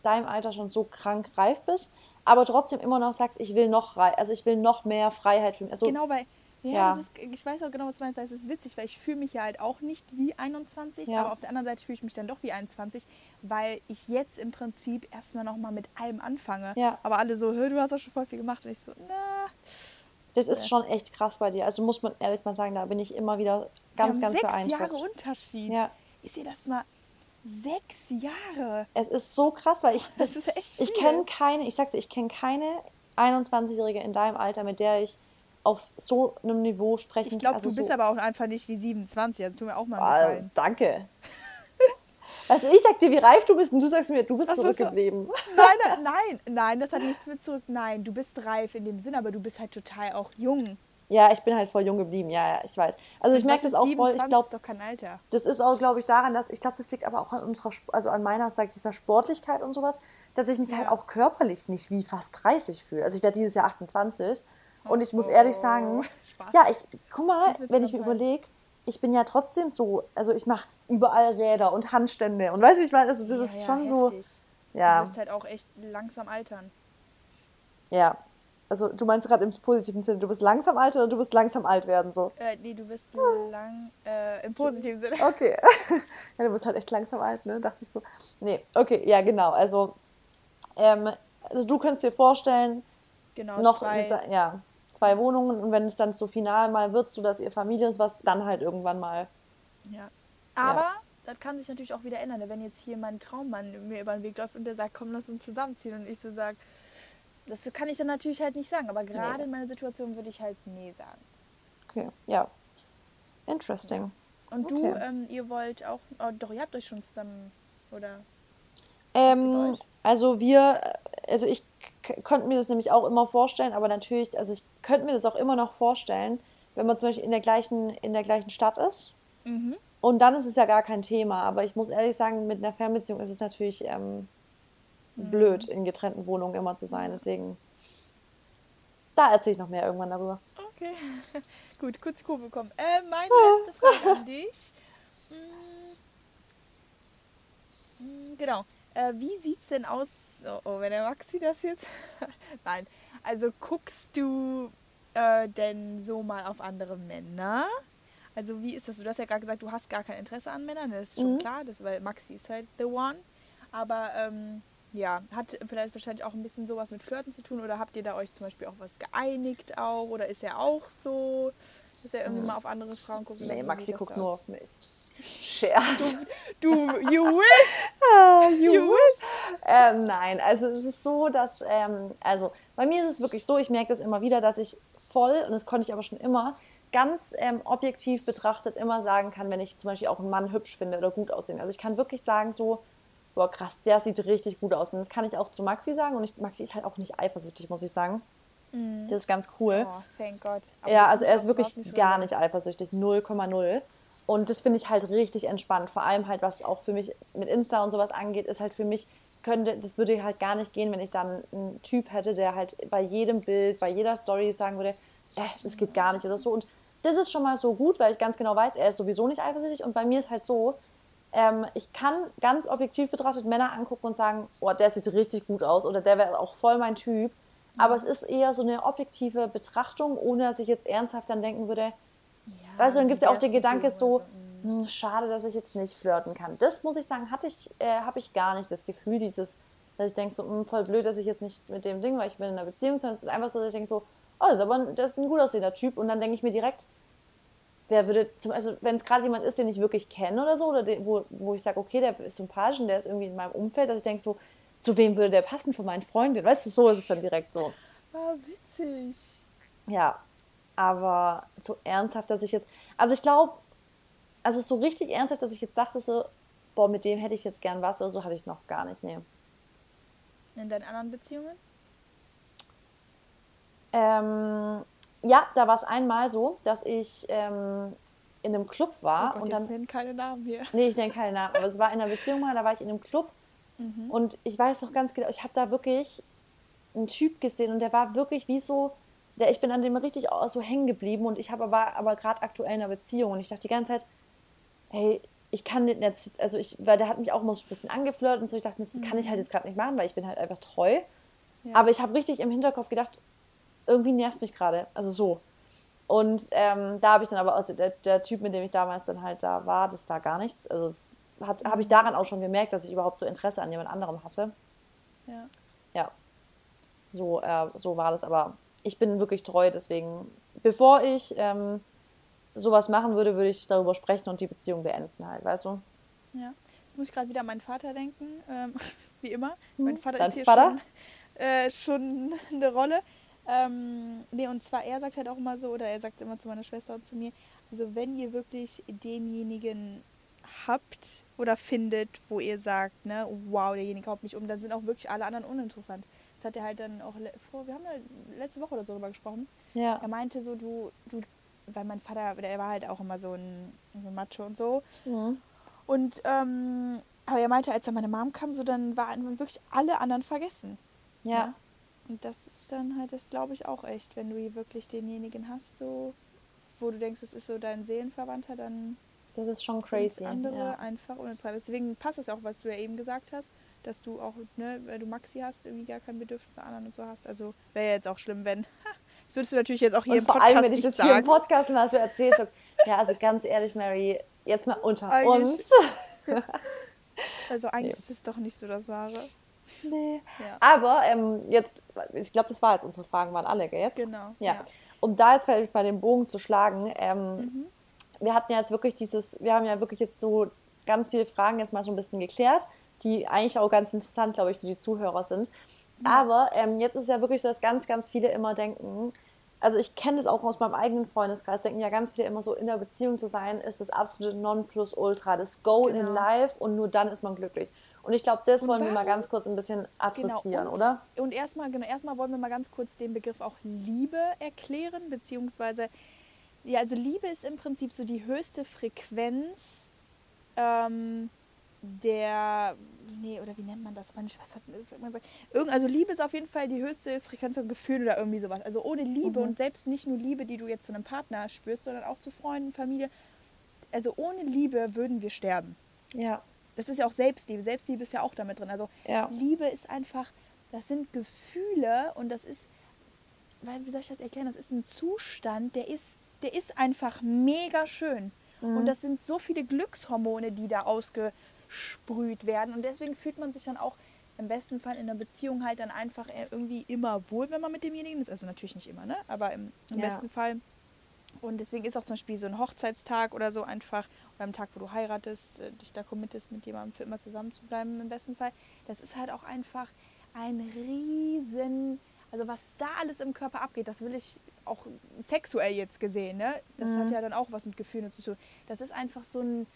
Speaker 1: deinem Alter schon so krank reif bist, aber trotzdem immer noch sagst, ich will noch also ich will noch mehr Freiheit für mich. Also,
Speaker 2: genau, weil ja, ja. Ist, ich weiß auch genau, was du meinst. Das ist witzig, weil ich fühle mich ja halt auch nicht wie 21, ja. aber auf der anderen Seite fühle ich mich dann doch wie 21, weil ich jetzt im Prinzip erstmal nochmal mit allem anfange.
Speaker 1: Ja.
Speaker 2: Aber alle so, du hast auch schon voll viel gemacht. Und ich so, na.
Speaker 1: Das ist schon echt krass bei dir. Also muss man ehrlich mal sagen, da bin ich immer wieder ganz, ganz sechs beeindruckt.
Speaker 2: Jahre Unterschied.
Speaker 1: Ja.
Speaker 2: Ich sehe das mal. Sechs Jahre.
Speaker 1: Es ist so krass, weil ich
Speaker 2: das, das ist echt viel.
Speaker 1: ich kenne keine, ich sag's dir, ich kenne keine 21-Jährige in deinem Alter, mit der ich auf so einem Niveau sprechen.
Speaker 2: Ich glaube,
Speaker 1: also
Speaker 2: du bist
Speaker 1: so
Speaker 2: aber auch einfach nicht wie 27. Also tu mir auch mal
Speaker 1: einen Gefallen. Danke. Also ich sag dir, wie reif du bist und du sagst mir, du bist
Speaker 2: das
Speaker 1: zurückgeblieben.
Speaker 2: So, nein, nein, nein, das hat nichts mit zurück. Nein, du bist reif in dem Sinn, aber du bist halt total auch jung.
Speaker 1: Ja, ich bin halt voll jung geblieben, ja, ja, ich weiß. Also ich merke das auch voll. Ich glaube,
Speaker 2: ist doch kein Alter.
Speaker 1: Das ist auch, glaube ich, daran, dass ich glaube, das liegt aber auch an unserer, also an meiner, sag ich, dieser Sportlichkeit und sowas, dass ich mich ja. halt auch körperlich nicht wie fast 30 fühle. Also ich werde dieses Jahr 28 und ich muss oh, ehrlich sagen, Spaß. ja, ich guck mal, wenn ich mir überlege, ich bin ja trotzdem so, also ich mache überall Räder und Handstände und weißt du, ich meine, also das ja, ist schon ja, so. Ja.
Speaker 2: Du wirst halt auch echt langsam altern.
Speaker 1: Ja. Also du meinst gerade im positiven Sinne, du bist langsam alt oder du wirst langsam alt werden so?
Speaker 2: Äh, nee, du bist lang äh, im positiven Sinne.
Speaker 1: Okay. ja, du bist halt echt langsam alt, ne? Dachte ich so. Nee, okay, ja genau. Also, ähm, also du kannst dir vorstellen,
Speaker 2: genau,
Speaker 1: noch
Speaker 2: zwei.
Speaker 1: ja, zwei Wohnungen und wenn es dann so final mal wird, so dass ihr Familie und sowas, dann halt irgendwann mal.
Speaker 2: Ja. Aber ja. das kann sich natürlich auch wieder ändern. Wenn jetzt hier mein Traummann mir über den Weg läuft und der sagt, komm, lass uns zusammenziehen und ich so sage, das kann ich dann natürlich halt nicht sagen, aber gerade nee. in meiner Situation würde ich halt nee sagen.
Speaker 1: Okay, ja. Interesting. Ja.
Speaker 2: Und okay. du, ähm, ihr wollt auch, oh, doch, ihr habt euch schon zusammen, oder?
Speaker 1: Ähm, also wir, also ich könnte mir das nämlich auch immer vorstellen, aber natürlich, also ich könnte mir das auch immer noch vorstellen, wenn man zum Beispiel in der gleichen, in der gleichen Stadt ist.
Speaker 2: Mhm.
Speaker 1: Und dann ist es ja gar kein Thema. Aber ich muss ehrlich sagen, mit einer Fernbeziehung ist es natürlich ähm, mhm. blöd, in getrennten Wohnungen immer zu sein. Deswegen, da erzähle ich noch mehr irgendwann darüber.
Speaker 2: Okay, gut, kurz Kurve bekommen. Äh, meine letzte Frage an dich. Hm, genau. Äh, wie sieht's denn aus? Oh, oh, wenn der Maxi das jetzt. Nein. Also guckst du äh, denn so mal auf andere Männer? Also wie ist das? Du hast ja gerade gesagt, du hast gar kein Interesse an Männern. Das ist schon mhm. klar, das, weil Maxi ist halt the one. Aber ähm, ja, hat vielleicht wahrscheinlich auch ein bisschen sowas mit Flirten zu tun oder habt ihr da euch zum Beispiel auch was geeinigt auch oder ist er auch so? Dass er irgendwie mal auf andere Frauen guckt.
Speaker 1: Nee, Maxi guckt nur auf mich. Scherz.
Speaker 2: Du, you wish!
Speaker 1: Ah,
Speaker 2: You
Speaker 1: you
Speaker 2: wish!
Speaker 1: Ähm, nein, also es ist so, dass, ähm, also bei mir ist es wirklich so, ich merke das immer wieder, dass ich voll, und das konnte ich aber schon immer, ganz ähm, objektiv betrachtet immer sagen kann, wenn ich zum Beispiel auch einen Mann hübsch finde oder gut aussehen. Also ich kann wirklich sagen so, boah krass, der sieht richtig gut aus. Und das kann ich auch zu Maxi sagen und ich, Maxi ist halt auch nicht eifersüchtig, muss ich sagen. Das ist ganz cool.
Speaker 2: Oh, thank God. Aber
Speaker 1: Ja,
Speaker 2: so
Speaker 1: also er ist wirklich
Speaker 2: überhaupt
Speaker 1: gar nicht eifersüchtig, 0,0. Und das finde ich halt richtig entspannt. Vor allem halt, was auch für mich mit Insta und sowas angeht, ist halt für mich, könnte, das würde halt gar nicht gehen, wenn ich dann einen Typ hätte, der halt bei jedem Bild, bei jeder Story sagen würde, äh, das geht gar nicht oder so. Und das ist schon mal so gut, weil ich ganz genau weiß, er ist sowieso nicht eifersüchtig. Und bei mir ist halt so, ähm, ich kann ganz objektiv betrachtet Männer angucken und sagen, oh, der sieht richtig gut aus oder der wäre auch voll mein Typ. Aber es ist eher so eine objektive Betrachtung, ohne dass ich jetzt ernsthaft dann denken würde,
Speaker 2: Ja,
Speaker 1: weißt du, dann gibt es ja auch
Speaker 2: mit
Speaker 1: Gedanke so,
Speaker 2: und mm.
Speaker 1: hm, schade, dass ich jetzt nicht flirten kann. Das muss ich sagen, hatte ich, äh, habe ich gar nicht das Gefühl, dieses, dass ich denke so, hm, voll blöd, dass ich jetzt nicht mit dem Ding, weil ich bin in einer Beziehung, sondern es ist einfach so, dass ich denke so, oh, das ist aber ein, das ist ein gut aussehender Typ. Und dann denke ich mir direkt, wer würde, zum, also wenn es gerade jemand ist, den ich wirklich kenne oder so, oder den, wo, wo ich sage, okay, der ist sympathisch und der ist irgendwie in meinem Umfeld, dass ich denke so, zu wem würde der passen von meinen Freundinnen? Weißt du, so ist es dann direkt so.
Speaker 2: Ah, witzig.
Speaker 1: Ja, aber so ernsthaft, dass ich jetzt, also ich glaube, also so richtig ernsthaft, dass ich jetzt dachte so, boah, mit dem hätte ich jetzt gern was oder so, hatte ich noch gar nicht, nee.
Speaker 2: In deinen anderen Beziehungen?
Speaker 1: Ähm, ja, da war es einmal so, dass ich ähm, in einem Club war
Speaker 2: oh Gott,
Speaker 1: und
Speaker 2: jetzt
Speaker 1: dann,
Speaker 2: nennen keine Namen hier.
Speaker 1: nee, ich nenne keine Namen, aber es war in einer Beziehung mal, da war ich in einem Club
Speaker 2: Mhm.
Speaker 1: und ich weiß noch ganz genau, ich habe da wirklich einen Typ gesehen und der war wirklich wie so, der, ich bin an dem richtig auch so hängen geblieben und ich habe aber, aber gerade aktuell in einer Beziehung und ich dachte die ganze Zeit, hey, ich kann nicht, jetzt- also ich, weil der hat mich auch mal so ein bisschen angeflirtet und so, ich dachte, das kann ich halt jetzt gerade nicht machen, weil ich bin halt einfach treu.
Speaker 2: Ja.
Speaker 1: Aber ich habe richtig im Hinterkopf gedacht, irgendwie nervt mich gerade, also so. Und ähm, da habe ich dann aber, also der, der Typ, mit dem ich damals dann halt da war, das war gar nichts. Also das habe ich daran auch schon gemerkt, dass ich überhaupt so Interesse an jemand anderem hatte.
Speaker 2: Ja.
Speaker 1: Ja, so, äh, so war das. Aber ich bin wirklich treu, deswegen, bevor ich ähm, sowas machen würde, würde ich darüber sprechen und die Beziehung beenden halt, weißt du?
Speaker 2: Ja. Jetzt muss ich gerade wieder an meinen Vater denken, ähm, wie immer. Mein Vater
Speaker 1: Dein
Speaker 2: ist hier
Speaker 1: Vater?
Speaker 2: Schon, äh, schon eine Rolle. Ähm, nee, und zwar er sagt halt auch immer so, oder er sagt immer zu meiner Schwester und zu mir, also wenn ihr wirklich denjenigen habt oder findet, wo ihr sagt, ne, wow, derjenige haut mich um, dann sind auch wirklich alle anderen uninteressant. Das hat er halt dann auch vor, wir haben da letzte Woche oder so drüber gesprochen.
Speaker 1: Ja.
Speaker 2: Er meinte so, du, du, weil mein Vater, der war halt auch immer so ein, so ein Macho und so.
Speaker 1: Mhm.
Speaker 2: Und ähm, aber er meinte, als dann meine Mom kam, so dann waren wirklich alle anderen vergessen.
Speaker 1: Ja.
Speaker 2: Und das ist dann halt, das glaube ich auch echt, wenn du hier wirklich denjenigen hast, so, wo du denkst, das ist so dein Seelenverwandter, dann
Speaker 1: Das ist schon crazy.
Speaker 2: andere
Speaker 1: Ja.
Speaker 2: einfach uninteressant. Deswegen passt es auch, was du ja eben gesagt hast, dass du auch, ne, weil du Maxi hast, irgendwie gar kein Bedürfnis nach anderen und so hast. Also wäre ja jetzt auch schlimm, wenn. Das würdest du natürlich jetzt auch hier
Speaker 1: Und
Speaker 2: im
Speaker 1: vor
Speaker 2: Podcast
Speaker 1: allem, wenn ich das hier im
Speaker 2: sagen.
Speaker 1: Podcast mal so erzählt habe. Ja, also ganz ehrlich, Mary, jetzt mal unter
Speaker 2: Eigentlich-
Speaker 1: uns.
Speaker 2: Also eigentlich ist es doch nicht so das Wahre.
Speaker 1: Nee.
Speaker 2: Ja.
Speaker 1: Aber ähm, jetzt, ich glaube, das war jetzt unsere Fragen, waren alle, gell? Jetzt?
Speaker 2: Genau,
Speaker 1: Ja.
Speaker 2: ja.
Speaker 1: Um da jetzt vielleicht mal den Bogen zu schlagen, ähm,
Speaker 2: Mhm.
Speaker 1: wir hatten ja jetzt wirklich dieses, wir haben ja wirklich jetzt so ganz viele Fragen jetzt mal so ein bisschen geklärt, die eigentlich auch ganz interessant, glaube ich, für die Zuhörer sind. Aber ähm, jetzt ist ja wirklich so, dass ganz, ganz viele immer denken, also ich kenne das auch aus meinem eigenen Freundeskreis, denken ja ganz viele immer so, in der Beziehung zu sein, ist das absolute Nonplusultra, das Goal in
Speaker 2: Genau.
Speaker 1: life und nur dann ist man glücklich. Und ich glaube, das
Speaker 2: Und
Speaker 1: wollen wir mal
Speaker 2: warum-
Speaker 1: ganz kurz ein bisschen adressieren,
Speaker 2: und,
Speaker 1: oder?
Speaker 2: Und erstmal, genau, erstmal wollen wir mal ganz kurz den Begriff auch Liebe erklären, beziehungsweise, ja, also Liebe ist im Prinzip so die höchste Frequenz ähm, der, nee, oder wie nennt man das? Meine Schwester hat das gesagt. Irgend, also Liebe ist auf jeden Fall die höchste Frequenz von Gefühlen oder irgendwie sowas. Also ohne Liebe und selbst nicht nur Liebe, die du jetzt zu einem Partner spürst, sondern auch zu Freunden, Familie. Also ohne Liebe würden wir sterben
Speaker 1: Ja,
Speaker 2: das ist ja auch Selbstliebe. Selbstliebe ist ja auch damit drin. Also
Speaker 1: Ja.
Speaker 2: Liebe ist einfach, das sind Gefühle und das ist, weil, wie soll ich das erklären? Das ist ein Zustand, der ist, der ist einfach mega schön. Und das sind so viele Glückshormone, die da ausgesprüht werden. Und deswegen fühlt man sich dann auch im besten Fall in einer Beziehung halt dann einfach irgendwie immer wohl, wenn man mit demjenigen ist. Also natürlich nicht immer, ne? Aber im, im
Speaker 1: Ja.
Speaker 2: besten Fall Und deswegen ist auch zum Beispiel so ein Hochzeitstag oder so einfach, am Tag, wo du heiratest, äh, dich da committest, mit jemandem für immer zusammen zu bleiben im besten Fall. Das ist halt auch einfach ein riesen, also was da alles im Körper abgeht, das will ich auch sexuell jetzt gesehen, ne? Das mhm. hat ja dann auch was mit Gefühlen zu tun. Das ist einfach so ein,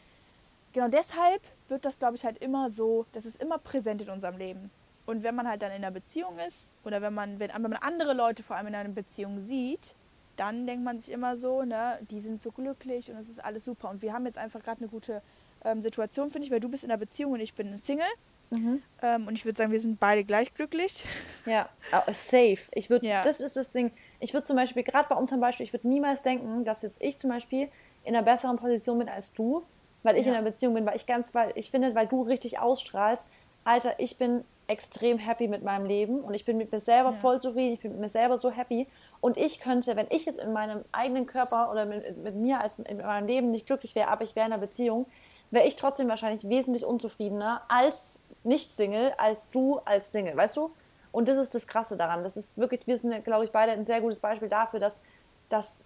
Speaker 2: genau deshalb wird das, glaube ich, halt immer so, das ist immer präsent in unserem Leben. Und wenn man halt dann in einer Beziehung ist oder wenn man, wenn, wenn man andere Leute vor allem in einer Beziehung sieht, dann denkt man sich immer so, ne, die sind so glücklich und es ist alles super. Und wir haben jetzt einfach gerade eine gute ähm, Situation, finde ich, weil du bist in einer Beziehung und ich bin Single. Mhm. Ähm, und ich würde sagen, wir sind beide gleich glücklich.
Speaker 1: Ja, safe. Ich würde, ja. das ist das Ding. Ich würde zum Beispiel, gerade bei unserem Beispiel, ich würde niemals denken, dass jetzt ich zum Beispiel in einer besseren Position bin als du, weil ich ja. in einer Beziehung bin, weil ich ganz, weil ich finde, weil du richtig ausstrahlst, Alter, ich bin extrem happy mit meinem Leben und ich bin mit mir selber ja. voll zufrieden, ich bin mit mir selber so happy und ich könnte, wenn ich jetzt in meinem eigenen Körper oder mit, mit mir als in meinem Leben nicht glücklich wäre, aber ich wäre in einer Beziehung, wäre ich trotzdem wahrscheinlich wesentlich unzufriedener als nicht-Single, als du als Single, weißt du? Und das ist das Krasse daran. Das ist wirklich, wir sind, glaube ich, beide ein sehr gutes Beispiel dafür, dass, dass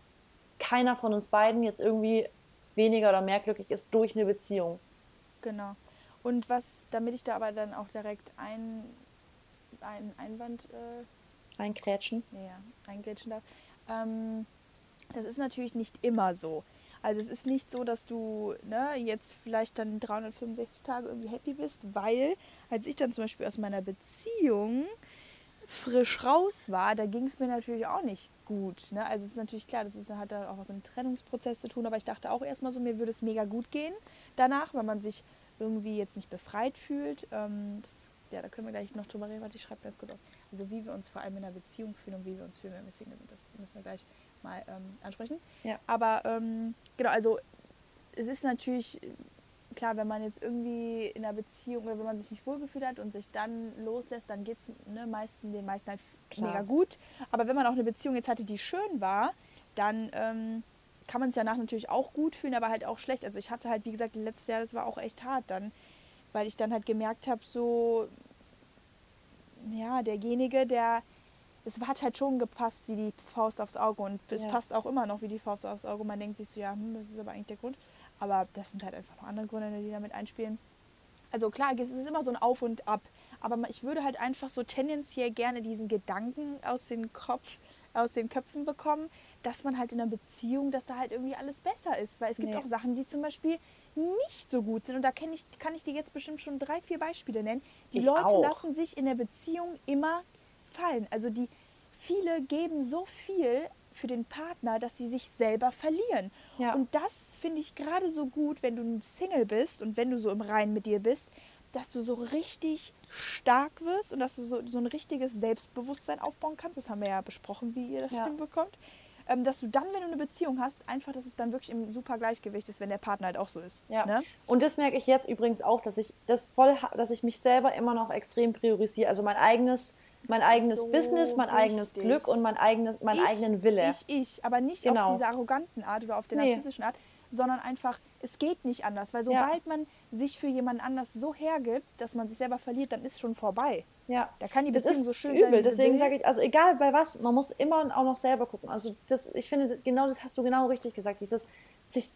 Speaker 1: keiner von uns beiden jetzt irgendwie weniger oder mehr glücklich ist durch eine Beziehung.
Speaker 2: Genau. Und was, damit ich da aber dann auch direkt ein, ein Einwand äh,
Speaker 1: einkrätschen.
Speaker 2: Ja, eingrätschen darf. Ähm, das ist natürlich nicht immer so. Also es ist nicht so, dass du ne, jetzt vielleicht dann 365 Tage irgendwie happy bist, weil als ich dann zum Beispiel aus meiner Beziehung frisch raus war, da ging es mir natürlich auch nicht gut. Ne? Also es ist natürlich klar, das ist, hat da auch was mit Trennungsprozess zu tun, aber ich dachte auch erstmal so, mir würde es mega gut gehen danach, weil man sich irgendwie jetzt nicht befreit fühlt. Ähm, das, ja, da können wir gleich noch drüber reden. Warte, ich schreibe das kurz auf. Also wie wir uns vor allem in einer Beziehung fühlen und wie wir uns fühlen, wenn wir Single sind. Das müssen wir gleich mal ähm, ansprechen. Ja. Aber ähm, genau, also es ist natürlich klar, wenn man jetzt irgendwie in einer Beziehung oder wenn man sich nicht wohlgefühlt hat und sich dann loslässt, dann geht es ne, meisten, den meisten halt klar. mega gut. Aber wenn man auch eine Beziehung jetzt hatte, die schön war, dann ähm, kann man sich danach natürlich auch gut fühlen, aber halt auch schlecht. Also ich hatte halt, wie gesagt, letztes Jahr, das war auch echt hart dann, weil ich dann halt gemerkt habe, so, ja, derjenige, der, es hat halt schon gepasst wie die Faust aufs Auge und es ja. passt auch immer noch wie die Faust aufs Auge. Man denkt sich so, ja, hm, das ist aber eigentlich der Grund. Aber das sind halt einfach noch andere Gründe, die damit einspielen. Also klar, es ist immer so ein Auf und Ab. Aber ich würde halt einfach so tendenziell gerne diesen Gedanken aus den Kopf, aus den Köpfen bekommen, dass man halt in einer Beziehung, dass da halt irgendwie alles besser ist. Weil es gibt nee. auch Sachen, die zum Beispiel nicht so gut sind. Und da kann ich, kann ich dir jetzt bestimmt schon drei, vier Beispiele nennen. Die ich Leute auch. lassen sich in der Beziehung immer fallen. Also die viele geben so viel für den Partner, dass sie sich selber verlieren. Ja. Und das finde ich gerade so gut, wenn du ein Single bist und wenn du so im Reinen mit dir bist, dass du so richtig stark wirst und dass du so, so ein richtiges Selbstbewusstsein aufbauen kannst. Das haben wir ja besprochen, wie ihr das ja. hinbekommt dass du dann, wenn du eine Beziehung hast, einfach, dass es dann wirklich im super Gleichgewicht ist, wenn der Partner halt auch so ist.
Speaker 1: Ja. Ne? Und das merke ich jetzt übrigens auch, dass ich das voll, dass ich mich selber immer noch extrem priorisiere. Also mein eigenes mein eigenes so Business, mein richtig. eigenes Glück und mein eigenes, meinen ich, eigenen Wille.
Speaker 2: Ich, ich, aber nicht genau. auf diese arroganten Art oder auf der nee. narzisstischen Art, sondern einfach, es geht nicht anders, weil sobald ja. man sich für jemanden anders so hergibt, dass man sich selber verliert, dann ist schon vorbei. Ja. Da kann die das Beziehung so schön übel. sein.
Speaker 1: Deswegen sage ich, also egal bei was, man muss immer auch noch selber gucken. Also das, ich finde, genau das hast du genau richtig gesagt. Dieses, sich,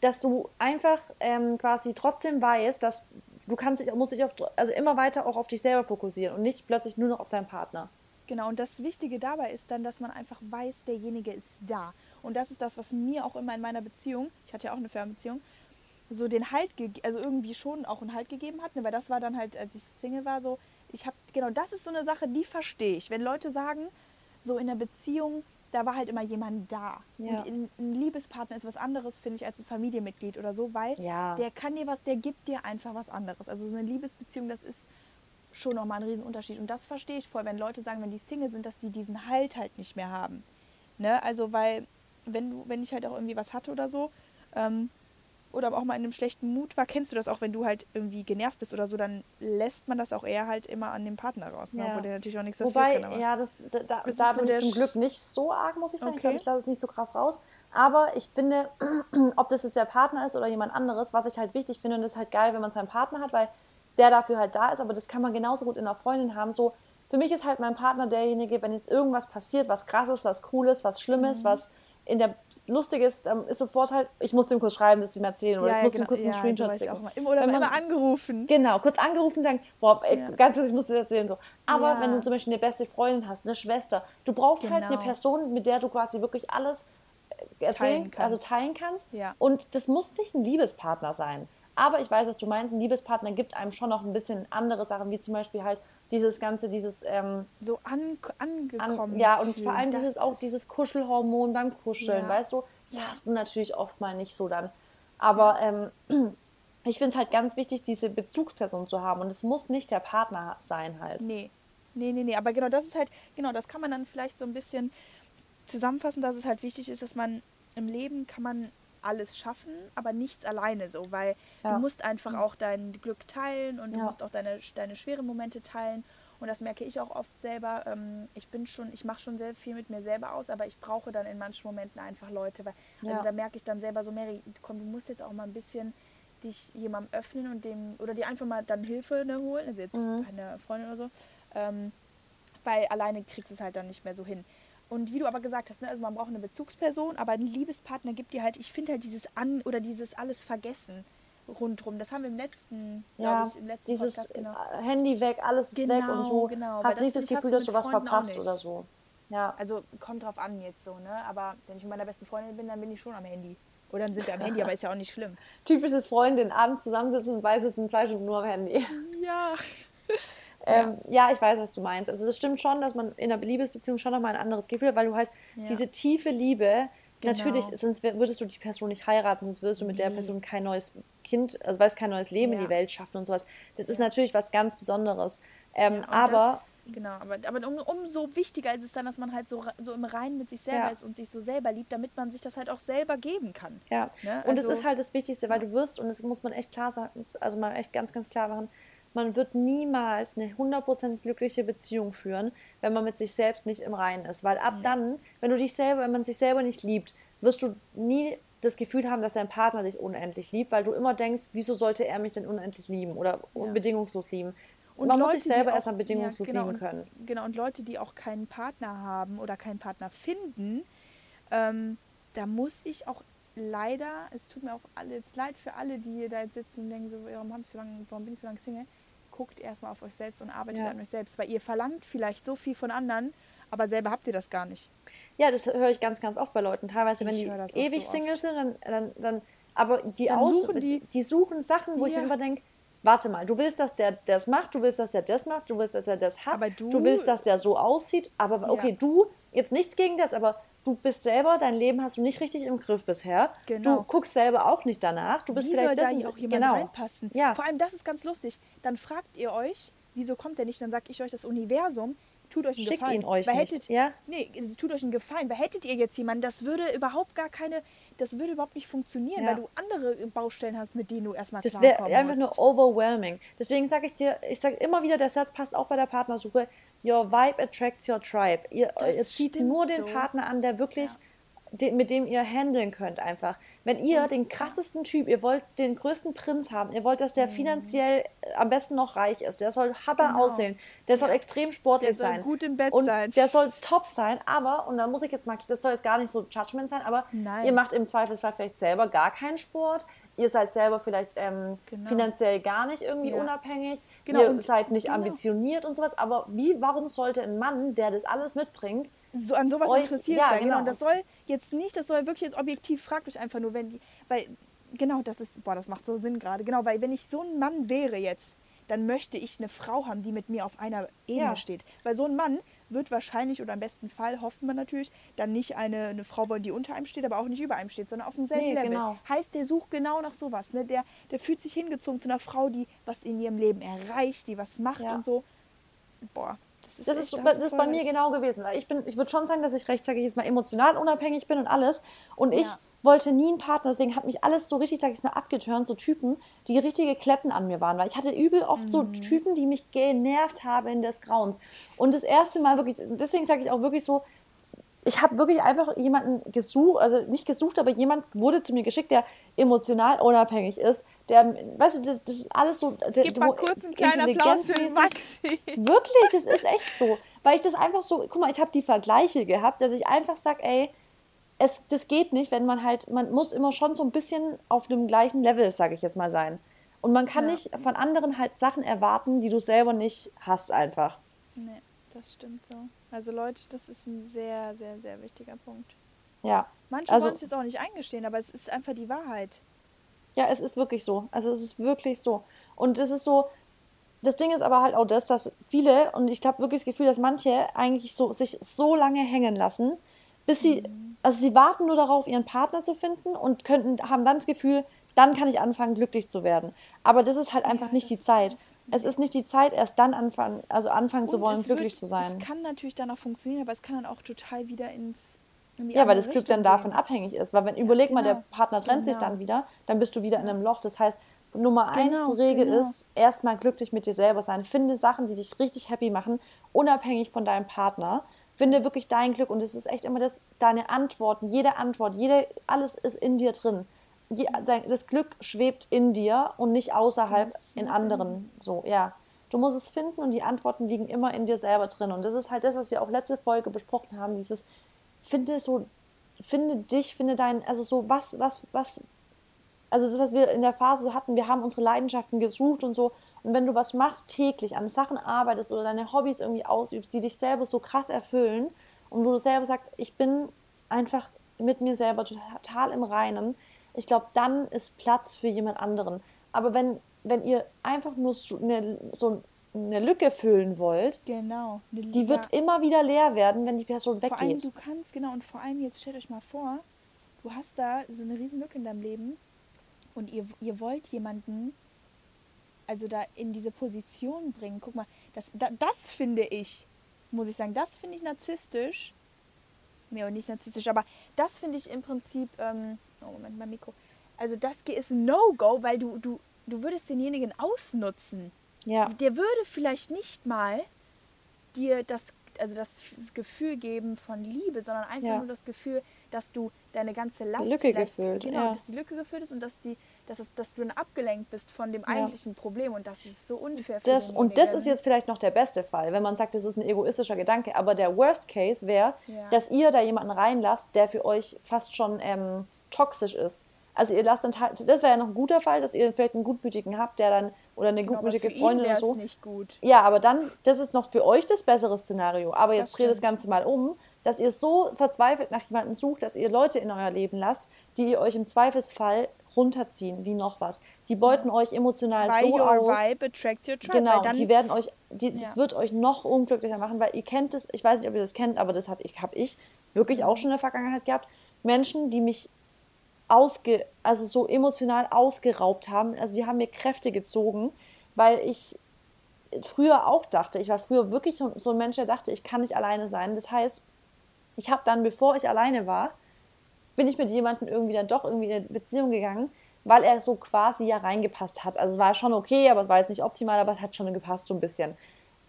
Speaker 1: dass du einfach ähm, quasi trotzdem weißt, dass du kannst dich, musst dich auf, also immer weiter auch auf dich selber fokussieren und nicht plötzlich nur noch auf deinen Partner.
Speaker 2: Genau, und das Wichtige dabei ist dann, dass man einfach weiß, derjenige ist da. Und das ist das, was mir auch immer in meiner Beziehung, ich hatte ja auch eine Fernbeziehung, so den Halt, also irgendwie schon auch einen Halt gegeben hat. Ne? Weil das war dann halt, als ich Single war, so, ich habe, genau, das ist so eine Sache, die verstehe ich. Wenn Leute sagen, so in der Beziehung, da war halt immer jemand da. Ja. Und ein, Liebespartner ist was anderes, finde ich, als ein Familienmitglied oder so, weil ja. der kann dir was, der gibt dir einfach was anderes. Also so eine Liebesbeziehung, das ist schon nochmal ein Riesenunterschied. Und das verstehe ich voll, wenn Leute sagen, wenn die Single sind, dass die diesen Halt halt nicht mehr haben. Ne? Also weil, wenn du, wenn ich halt auch irgendwie was hatte oder so, ähm, oder auch mal in einem schlechten Mut war, kennst du das auch, wenn du halt irgendwie genervt bist oder so, dann lässt man das auch eher halt immer an dem Partner raus, ne? ja. wo der natürlich auch nichts
Speaker 1: dafür Wobei, kann. ja, das, da, da, da bin so ich zum Glück nicht so arg, muss ich sagen. Okay. Ich glaube, ich lasse es nicht so krass raus. Aber ich finde, ob das jetzt der Partner ist oder jemand anderes, was ich halt wichtig finde, und das ist halt geil, wenn man seinen Partner hat, weil der dafür halt da ist, aber das kann man genauso gut in einer Freundin haben. So, für mich ist halt mein Partner derjenige, wenn jetzt irgendwas passiert, was krasses, was cooles, was schlimmes, mhm. was in der lustige ist, ist sofort halt, ich muss dem kurz schreiben, dass sie mir erzählen oder
Speaker 2: Ja,
Speaker 1: ich muss
Speaker 2: genau.
Speaker 1: dem kurz einen
Speaker 2: Ja,
Speaker 1: Screenshot schicken.
Speaker 2: auch immer. Oder
Speaker 1: Wenn
Speaker 2: immer angerufen.
Speaker 1: Genau, kurz angerufen sagen, boah, ey,
Speaker 2: Ja.
Speaker 1: ganz kurz, ich muss dir das erzählen. So. Aber wenn du zum Beispiel eine beste Freundin hast, eine Schwester, du brauchst halt eine
Speaker 2: Genau.
Speaker 1: Person, mit der du quasi wirklich alles äh, erzählen,
Speaker 2: Teilen
Speaker 1: also
Speaker 2: kannst.
Speaker 1: teilen kannst. Und das muss nicht ein Liebespartner sein. Aber ich weiß, was du meinst, ein Liebespartner gibt einem schon noch ein bisschen andere Sachen, wie zum Beispiel halt dieses ganze, dieses ähm,
Speaker 2: So an, angekommen.
Speaker 1: an, ja, und vor allem dieses auch dieses Kuschelhormon beim Kuscheln,
Speaker 2: Ja.
Speaker 1: weißt du? Das
Speaker 2: Ja.
Speaker 1: hast du natürlich oft mal nicht so dann. Aber ähm, ich finde es halt ganz wichtig, diese Bezugsperson zu haben. Und es muss nicht der Partner sein halt.
Speaker 2: Nee. Nee, nee, nee. Aber genau, das ist halt, genau, das kann man dann vielleicht so ein bisschen zusammenfassen, dass es halt wichtig ist, dass man im Leben kann man alles schaffen, aber nichts alleine so, weil
Speaker 1: Ja.
Speaker 2: du musst einfach auch dein Glück teilen und du
Speaker 1: Ja.
Speaker 2: musst auch deine, deine schweren Momente teilen. Und das merke ich auch oft selber. Ähm, ich bin schon, ich mache schon sehr viel mit mir selber aus, aber ich brauche dann in manchen Momenten einfach Leute, weil also
Speaker 1: Ja.
Speaker 2: da merke ich dann selber so, Mary, komm, du musst jetzt auch mal ein bisschen dich jemandem öffnen und dem oder dir einfach mal dann Hilfe ne, holen, also jetzt
Speaker 1: Mhm.
Speaker 2: eine Freundin oder so, ähm, weil alleine kriegst du es halt dann nicht mehr so hin. Und wie du aber gesagt hast, ne, also man braucht eine Bezugsperson, aber ein Liebespartner gibt dir halt, ich finde halt dieses An- oder dieses alles vergessen rundrum. Das haben wir im letzten,
Speaker 1: Ja,
Speaker 2: ich, im letzten
Speaker 1: dieses
Speaker 2: Podcast, genau.
Speaker 1: äh, Handy weg, alles ist weg
Speaker 2: Genau,
Speaker 1: und du
Speaker 2: genau, weil
Speaker 1: hast nicht das Gefühl, dass du was
Speaker 2: Freunden
Speaker 1: verpasst oder so. Ja.
Speaker 2: Also kommt drauf an jetzt so, ne? Aber wenn ich mit meiner besten Freundin bin, dann bin ich schon am Handy. Oder dann sind wir am Handy, aber ist ja auch nicht schlimm.
Speaker 1: Typisches Freundin, abends zusammensitzen und weiß, es sind zwei Stunden nur am Handy.
Speaker 2: Ja.
Speaker 1: Ähm, ja. ich weiß, was du meinst. Also das stimmt schon, dass man in einer Liebesbeziehung schon nochmal ein anderes Gefühl hat, weil du halt
Speaker 2: Ja.
Speaker 1: diese tiefe Liebe,
Speaker 2: Genau.
Speaker 1: natürlich, sonst würdest du die Person nicht heiraten, sonst würdest du mit der. Person kein neues Kind, also weiß kein neues Leben in
Speaker 2: Ja.
Speaker 1: die Welt schaffen und sowas. Das ist
Speaker 2: Ja.
Speaker 1: natürlich was ganz Besonderes. Ähm,
Speaker 2: Ja,
Speaker 1: aber
Speaker 2: Das, genau, aber, aber um, umso wichtiger ist es dann, dass man halt so, so im Reinen mit sich selber
Speaker 1: Ja.
Speaker 2: ist und sich so selber liebt, damit man sich das halt auch selber geben kann.
Speaker 1: Ja,
Speaker 2: Ne?
Speaker 1: und es
Speaker 2: Also-
Speaker 1: ist halt das Wichtigste, weil du wirst, und das muss man echt klar sagen, also mal echt ganz, ganz klar machen, man wird niemals eine 100% glückliche Beziehung führen, wenn man mit sich selbst nicht im Reinen ist. Weil ab dann, wenn du dich selber, wenn man sich selber nicht liebt, wirst du nie das Gefühl haben, dass dein Partner dich unendlich liebt, weil du immer denkst, wieso sollte er mich denn unendlich lieben oder bedingungslos lieben. Und man muss sich selber
Speaker 2: auch-
Speaker 1: erstmal bedingungslos
Speaker 2: ja, genau,
Speaker 1: lieben
Speaker 2: und-
Speaker 1: können.
Speaker 2: Genau, und Leute, die auch keinen Partner haben oder keinen Partner finden, ähm, da muss ich auch leider, es tut mir auch alles leid für alle, die hier da jetzt sitzen und denken, so, warum, hab ich so lange, warum bin ich so lange Single? Guckt erstmal auf euch selbst und arbeitet
Speaker 1: Ja.
Speaker 2: an euch selbst, weil ihr verlangt vielleicht so viel von anderen, aber selber habt ihr das gar nicht.
Speaker 1: Ja, das höre ich ganz, ganz oft bei Leuten. Teilweise, wenn
Speaker 2: Ich
Speaker 1: die
Speaker 2: das auch
Speaker 1: ewig
Speaker 2: so
Speaker 1: Single sind, dann, dann, dann aber die,
Speaker 2: Dann
Speaker 1: aus,
Speaker 2: suchen die-
Speaker 1: die suchen Sachen, wo ich
Speaker 2: Ja.
Speaker 1: mir immer denke, warte mal, du willst, dass der das macht, du willst, dass der das macht, du willst, dass er das hat,
Speaker 2: Aber du-
Speaker 1: willst, dass der so aussieht, aber okay,
Speaker 2: Ja.
Speaker 1: du, jetzt nichts gegen das, aber du bist selber, dein Leben hast du nicht richtig im Griff bisher.
Speaker 2: Genau.
Speaker 1: Du guckst selber auch nicht danach, du bist
Speaker 2: Wie
Speaker 1: vielleicht
Speaker 2: soll
Speaker 1: das
Speaker 2: da auch jemand
Speaker 1: genau.
Speaker 2: reinpassen?
Speaker 1: Ja.
Speaker 2: Vor allem, das ist ganz lustig. Dann fragt ihr euch, wieso kommt der nicht? Dann sag ich euch, das Universum tut euch einen
Speaker 1: Schickt
Speaker 2: Gefallen.
Speaker 1: ihn euch
Speaker 2: Weil
Speaker 1: nicht,
Speaker 2: hättet,
Speaker 1: ja?
Speaker 2: Nee, es tut euch einen Gefallen. Weil hättet ihr jetzt jemanden, das würde überhaupt gar keine, das würde überhaupt nicht funktionieren,
Speaker 1: Ja.
Speaker 2: weil du andere Baustellen hast, mit denen du erstmal
Speaker 1: Das wäre einfach nur overwhelming. Deswegen sage ich dir, ich sage immer wieder, der Satz passt auch bei der Partnersuche. Your vibe attracts your tribe. Ihr, ihr zieht nur den
Speaker 2: so.
Speaker 1: Partner an, der wirklich,
Speaker 2: Ja.
Speaker 1: de, mit dem ihr handeln könnt einfach. Wenn ihr den krassesten Typ, ihr wollt den größten Prinz haben, ihr wollt, dass der finanziell äh, am besten noch reich ist, der soll Haber
Speaker 2: Mhm. Genau.
Speaker 1: aussehen, der soll extrem sportlich
Speaker 2: Der soll
Speaker 1: sein.
Speaker 2: gut im Bett
Speaker 1: und
Speaker 2: sein.
Speaker 1: Der soll top sein, aber, und da muss ich jetzt mal, das soll jetzt gar nicht so Judgment sein, aber
Speaker 2: Nein.
Speaker 1: ihr macht im Zweifelsfall vielleicht selber gar keinen Sport, ihr seid selber vielleicht ähm,
Speaker 2: Genau.
Speaker 1: finanziell gar nicht irgendwie
Speaker 2: Ja.
Speaker 1: unabhängig,
Speaker 2: Genau,
Speaker 1: ihr
Speaker 2: und-
Speaker 1: seid nicht
Speaker 2: genau.
Speaker 1: ambitioniert und sowas, aber wie, warum sollte ein Mann, der das alles mitbringt,
Speaker 2: so an sowas
Speaker 1: euch-
Speaker 2: interessiert
Speaker 1: ja,
Speaker 2: sein. Genau.
Speaker 1: genau.
Speaker 2: Und das soll jetzt nicht, das soll wirklich jetzt objektiv, fragt euch einfach nur, wenn die, weil, genau, das ist, boah, das macht so Sinn gerade. Genau, weil wenn ich so ein Mann wäre jetzt, dann möchte ich eine Frau haben, die mit mir auf einer Ebene
Speaker 1: Ja.
Speaker 2: steht. Weil so ein Mann wird wahrscheinlich oder im besten Fall, hofft man natürlich, dann nicht eine, eine Frau wollen, die unter einem steht, aber auch nicht über einem steht, sondern auf demselben
Speaker 1: Nee,
Speaker 2: Level.
Speaker 1: genau.
Speaker 2: Heißt, der sucht genau nach sowas. Ne? Der, der fühlt sich hingezogen zu einer Frau, die was in ihrem Leben erreicht, die was macht
Speaker 1: Ja.
Speaker 2: und so. Boah, das ist
Speaker 1: Das
Speaker 2: echt,
Speaker 1: ist, das ist bei mir
Speaker 2: recht.
Speaker 1: genau gewesen. Ich bin, ich würde schon sagen, dass ich recht, sage ich jetzt mal, emotional unabhängig bin und alles. Und ich
Speaker 2: Ja.
Speaker 1: Wollte nie einen Partner, deswegen hat mich alles so richtig, sage ich mal, abgeturnt, so Typen, die richtige Kletten an mir waren. Weil ich hatte übel oft so
Speaker 2: Mhm.
Speaker 1: Typen, die mich genervt haben in des Grauens. Und das erste Mal wirklich, deswegen sage ich auch wirklich so, ich habe wirklich einfach jemanden gesucht, also nicht gesucht, aber jemand wurde zu mir geschickt, der emotional unabhängig ist, der, weißt du, das, das ist alles so. Der,
Speaker 2: Gib mal kurz einen kleinen Applaus für den Maxi.
Speaker 1: Wirklich, das ist echt so. Weil ich das einfach so, guck mal, ich habe die Vergleiche gehabt, dass ich einfach sage, ey, es, das geht nicht, wenn man halt, man muss immer schon so ein bisschen auf dem gleichen Level, sage ich jetzt mal, sein. Und man kann ja. nicht von anderen halt Sachen erwarten, die du selber nicht hast einfach.
Speaker 2: Nee, das stimmt so. Also Leute, das ist ein sehr, sehr, sehr wichtiger Punkt.
Speaker 1: Ja.
Speaker 2: Manche also, wollen es jetzt auch nicht eingestehen, aber es ist einfach die Wahrheit.
Speaker 1: Ja, es ist wirklich so. Also es ist wirklich so. Und es ist so, das Ding ist aber halt auch das, dass viele, und ich habe wirklich das Gefühl, dass manche eigentlich so, sich so lange hängen lassen, bis sie, mhm. Also sie warten nur darauf, ihren Partner zu finden und könnten, haben dann das Gefühl, dann kann ich anfangen, glücklich zu werden. Aber das ist halt einfach ja, nicht die Zeit. Es ist nicht die Zeit, erst dann anfangen, also anfangen zu wollen, glücklich wird, zu sein.
Speaker 2: Es kann natürlich dann auch funktionieren, aber es kann dann auch total wieder ins
Speaker 1: ja, weil das Glück dann davon gehen. abhängig ist. Weil wenn, ja, überleg genau. mal, der genau. Partner trennt genau. sich dann wieder, dann bist du wieder in einem Loch. Das heißt, Nummer genau, eins Regel genau. ist, erstmal glücklich mit dir selber sein. Finde Sachen, die dich richtig happy machen, unabhängig von deinem Partner. Finde wirklich dein Glück und es ist echt immer das, deine Antworten, jede Antwort, jede, alles ist in dir drin. Das Glück schwebt in dir und nicht außerhalb in anderen. So, ja. Du musst es finden und die Antworten liegen immer in dir selber drin. Und das ist halt das, was wir auch letzte Folge besprochen haben, dieses finde so, finde dich, finde dein, also so, was, was, was, also das, was wir in der Phase hatten, wir haben unsere Leidenschaften gesucht und so. Und wenn du was machst täglich, an Sachen arbeitest oder deine Hobbys irgendwie ausübst, die dich selber so krass erfüllen und wo du selber sagst, ich bin einfach mit mir selber total im Reinen, ich glaube, dann ist Platz für jemand anderen. Aber wenn, wenn ihr einfach nur so, eine, so eine Lücke füllen wollt,
Speaker 2: genau,
Speaker 1: die wird immer wieder leer werden, wenn die Person weggeht.
Speaker 2: Vor allem, du kannst, genau, und vor allem jetzt stellt euch mal vor, du hast da so eine riesen Lücke in deinem Leben und ihr, ihr wollt jemanden, also da in diese Position bringen. Guck mal, das, da, das finde ich, muss ich sagen, das finde ich narzisstisch. Nee, nicht narzisstisch, aber das finde ich im Prinzip, ähm, oh Moment, mein Mikro. Also das ist ein No-Go, weil du, du, du würdest denjenigen ausnutzen.
Speaker 1: Ja.
Speaker 2: Der würde vielleicht nicht mal dir das, also das Gefühl geben von Liebe, sondern einfach ja. nur das Gefühl, dass du deine ganze Last
Speaker 1: Lücke gefüllt,
Speaker 2: genau,
Speaker 1: ja.
Speaker 2: dass die Lücke gefüllt ist und dass die, dass, es, dass du dann abgelenkt bist von dem eigentlichen Problem und das ist so unfair.
Speaker 1: Für das, und das ist jetzt vielleicht noch der beste Fall, wenn man sagt, das ist ein egoistischer Gedanke, aber der Worst Case wäre, ja. dass ihr da jemanden reinlasst, der für euch fast schon ähm, toxisch ist. Also ihr lasst dann, das wäre ja noch ein guter Fall, dass ihr vielleicht einen gutmütigen habt, der dann oder eine genau, gutmütige Freundin oder so.
Speaker 2: Nicht gut.
Speaker 1: Ja, aber dann, das ist noch für euch das bessere Szenario. Aber jetzt dreht das Ganze mal um, dass ihr so verzweifelt nach jemandem sucht, dass ihr Leute in euer Leben lasst, die ihr euch im Zweifelsfall runterziehen, wie noch was. Die beuten ja. euch emotional By so your aus. Vibe attracts your tribe, genau, die werden euch, die, ja. das wird euch noch unglücklicher machen, weil ihr kennt es, ich weiß nicht, ob ihr das kennt, aber das habe ich, hab ich wirklich auch schon in der Vergangenheit gehabt. Menschen, die mich ausge, also so emotional ausgeraubt haben. Also die haben mir Kräfte gezogen, weil ich früher auch dachte, ich war früher wirklich so ein Mensch, der dachte, ich kann nicht alleine sein. Das heißt, ich habe dann, bevor ich alleine war, bin ich mit jemandem irgendwie dann doch irgendwie in eine Beziehung gegangen, weil er so quasi ja reingepasst hat. Also es war schon okay, aber es war jetzt nicht optimal, aber es hat schon gepasst so ein bisschen.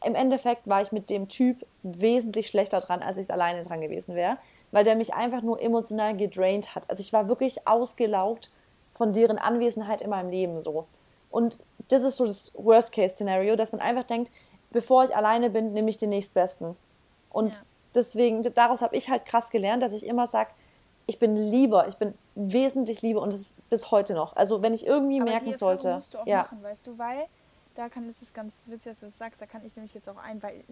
Speaker 1: Im Endeffekt war ich mit dem Typ wesentlich schlechter dran, als ich es alleine dran gewesen wäre weil der mich einfach nur emotional gedraint hat. Also ich war wirklich ausgelaugt von deren Anwesenheit in meinem Leben so. Und das ist so das Worst-Case-Szenario, dass man einfach denkt, bevor ich alleine bin, nehme ich den nächstbesten. Und ja. deswegen, daraus habe ich halt krass gelernt, dass ich immer sage, ich bin lieber, ich bin wesentlich lieber und das bis heute noch. Also wenn ich irgendwie Aber merken die sollte.
Speaker 2: musst du auch ja. machen, weißt du, weil da kann es ganz witzig, dass du das sagst, da kann ich nämlich jetzt auch ein, weil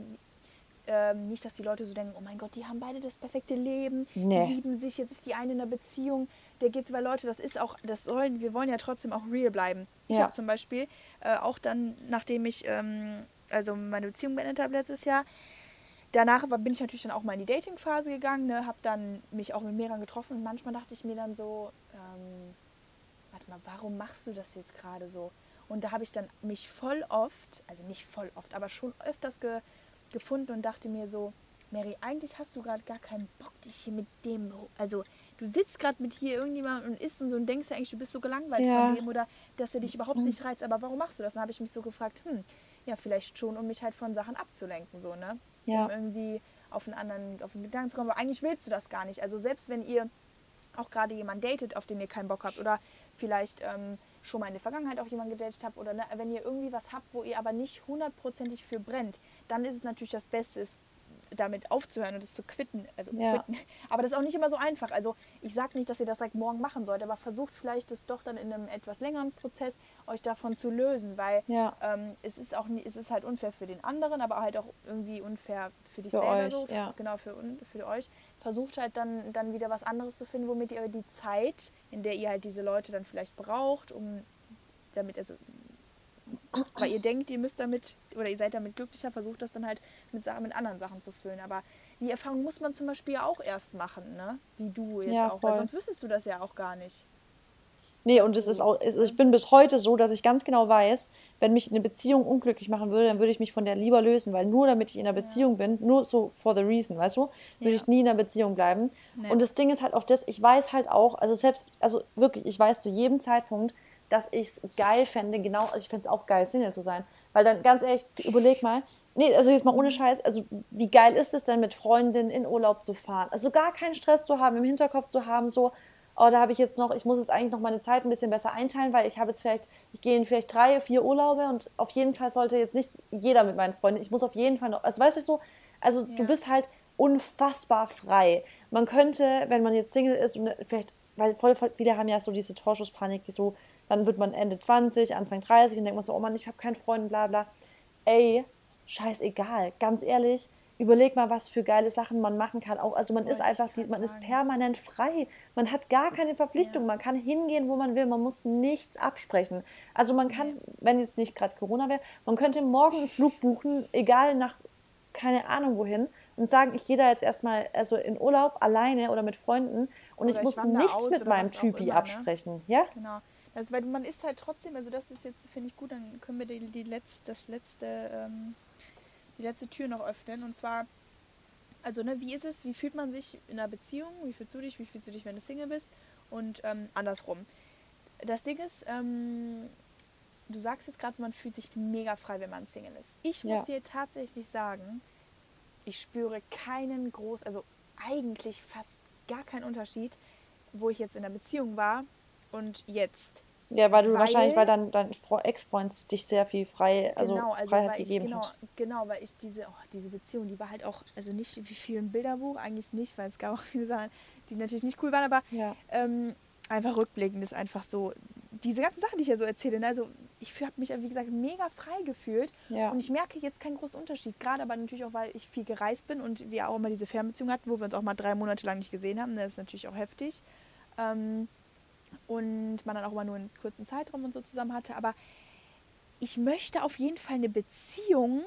Speaker 2: ähm, nicht, dass die Leute so denken, oh mein Gott, die haben beide das perfekte Leben, nee. die lieben sich, jetzt ist die eine in einer Beziehung, der geht zwei Leute, das ist auch, das sollen, wir wollen ja trotzdem auch real bleiben. Ja. Ich habe zum Beispiel äh, auch dann, nachdem ich ähm, also meine Beziehung beendet habe letztes Jahr, danach bin ich natürlich dann auch mal in die Dating-Phase gegangen, ne, habe dann mich auch mit mehreren getroffen und manchmal dachte ich mir dann so, ähm, warte mal, warum machst du das jetzt gerade so? Und da habe ich dann mich voll oft, also nicht voll oft, aber schon öfters ge gefunden und dachte mir so, Mary, eigentlich hast du gerade gar keinen Bock, dich hier mit dem, also du sitzt gerade mit hier irgendjemandem und isst und so und denkst ja eigentlich, du bist so gelangweilt ja. von dem oder dass er dich überhaupt mhm. nicht reizt. Aber warum machst du das? Dann habe ich mich so gefragt, hm, ja, vielleicht schon, um mich halt von Sachen abzulenken, so, ne? Ja. Um irgendwie auf einen anderen, auf einen Gedanken zu kommen. Aber eigentlich willst du das gar nicht. Also selbst wenn ihr auch gerade jemanden datet, auf den ihr keinen Bock habt oder vielleicht ähm, schon mal in der Vergangenheit auch jemanden gedatet habt oder ne, wenn ihr irgendwie was habt, wo ihr aber nicht hundertprozentig für brennt, dann ist es natürlich das Beste, damit aufzuhören und es zu quitten. Also
Speaker 1: Ja.
Speaker 2: quitten. Aber das ist auch nicht immer so einfach. Also ich sage nicht, dass ihr das direkt morgen machen sollt, aber versucht vielleicht es doch dann in einem etwas längeren Prozess euch davon zu lösen, weil
Speaker 1: Ja.
Speaker 2: ähm, es ist auch nie, es ist halt unfair für den anderen, aber halt auch irgendwie unfair für dich
Speaker 1: Für
Speaker 2: selber
Speaker 1: euch,
Speaker 2: so,
Speaker 1: ja.
Speaker 2: genau für, für euch. Versucht halt dann, dann wieder was anderes zu finden, womit ihr die Zeit, in der ihr halt diese Leute dann vielleicht braucht, um damit, also weil ihr denkt, ihr müsst damit oder ihr seid damit glücklicher, versucht das dann halt mit, Sachen, mit anderen Sachen zu füllen. Aber die Erfahrung muss man zum Beispiel ja auch erst machen, ne? Wie du jetzt
Speaker 1: Ja,
Speaker 2: auch, weil
Speaker 1: voll.
Speaker 2: sonst wüsstest du das ja auch gar nicht.
Speaker 1: Nee, und es ist auch, ich bin bis heute so, dass ich ganz genau weiß, wenn mich eine Beziehung unglücklich machen würde, dann würde ich mich von der lieber lösen, weil nur damit ich in einer Beziehung bin, nur so for the reason, weißt du, würde
Speaker 2: Ja.
Speaker 1: ich nie in einer Beziehung bleiben.
Speaker 2: Nee.
Speaker 1: Und das Ding ist halt auch das, ich weiß halt auch, also selbst, also wirklich, ich weiß zu jedem Zeitpunkt, dass ich es geil fände, genau, also ich fände es auch geil, Single zu sein. Weil dann, ganz ehrlich, überleg mal, nee, also jetzt mal ohne Scheiß, also wie geil ist es denn, mit Freundinnen in Urlaub zu fahren? Also gar keinen Stress zu haben, im Hinterkopf zu haben, so, oh, da habe ich jetzt noch, ich muss jetzt eigentlich noch meine Zeit ein bisschen besser einteilen, weil ich habe jetzt vielleicht, ich gehe in vielleicht drei, vier Urlaube und auf jeden Fall sollte jetzt nicht jeder mit meinen Freunden, ich muss auf jeden Fall noch, also weißt du so, also du
Speaker 2: Ja.
Speaker 1: bist halt unfassbar frei. Man könnte, wenn man jetzt Single ist und vielleicht, weil voll, voll viele haben ja so diese Torschusspanik, die so, dann wird man Ende 20, Anfang 30 und denkt man so, oh Mann, ich habe keinen Freund, bla bla. Ey, scheißegal, ganz ehrlich, überleg mal, was für geile Sachen man machen kann. Auch, also man ist
Speaker 2: Wollte ich
Speaker 1: einfach, die, man ist
Speaker 2: sagen.
Speaker 1: permanent frei. Man hat gar keine Verpflichtung.
Speaker 2: Ja.
Speaker 1: Man kann hingehen, wo man will. Man muss nichts absprechen. Also man kann, wenn jetzt nicht gerade Corona wäre, man könnte morgen einen Flug buchen, egal nach keine Ahnung wohin, und sagen, ich gehe da jetzt erstmal also in Urlaub alleine oder mit Freunden und
Speaker 2: Oder
Speaker 1: ich
Speaker 2: ich
Speaker 1: muss
Speaker 2: wandere
Speaker 1: nichts
Speaker 2: aus
Speaker 1: mit meinem Typi
Speaker 2: immer, ne?
Speaker 1: absprechen. Ja?
Speaker 2: Genau. Das, weil man ist halt trotzdem, also das ist jetzt, finde ich gut, dann können wir die, die letz, das letzte, ähm, die letzte Tür noch öffnen. Und zwar, also ne, wie ist es, wie fühlt man sich in einer Beziehung, wie fühlst du dich, wie fühlst du dich, wenn du Single bist und ähm, andersrum. Das Ding ist, ähm, du sagst jetzt gerade so, man fühlt sich mega frei, wenn man Single ist. Ich muss
Speaker 1: Ja.
Speaker 2: dir tatsächlich sagen, ich spüre keinen groß, also eigentlich fast gar keinen Unterschied, wo ich jetzt in einer Beziehung war und jetzt.
Speaker 1: Ja, weil du
Speaker 2: Weil-
Speaker 1: wahrscheinlich, weil dein, dein Fre- Ex-Freund dich sehr viel frei, also,
Speaker 2: genau, also
Speaker 1: Freiheit
Speaker 2: weil ich,
Speaker 1: gegeben
Speaker 2: genau,
Speaker 1: hat.
Speaker 2: genau, weil ich diese, oh, diese Beziehung, die war halt auch, also nicht wie viel im Bilderbuch, eigentlich nicht, weil es gab auch viele Sachen, die natürlich nicht cool waren, aber
Speaker 1: Ja.
Speaker 2: ähm, einfach rückblickend ist einfach so, diese ganzen Sachen, die ich ja so erzähle, ne, also ich habe mich, wie gesagt, mega frei gefühlt
Speaker 1: Ja.
Speaker 2: und ich merke jetzt keinen großen Unterschied, gerade aber natürlich auch, weil ich viel gereist bin und wir auch immer diese Fernbeziehung hatten, wo wir uns auch mal drei Monate lang nicht gesehen haben, das ist natürlich auch heftig. Ähm, und man dann auch immer nur einen kurzen Zeitraum und so zusammen hatte. Aber ich möchte auf jeden Fall eine Beziehung,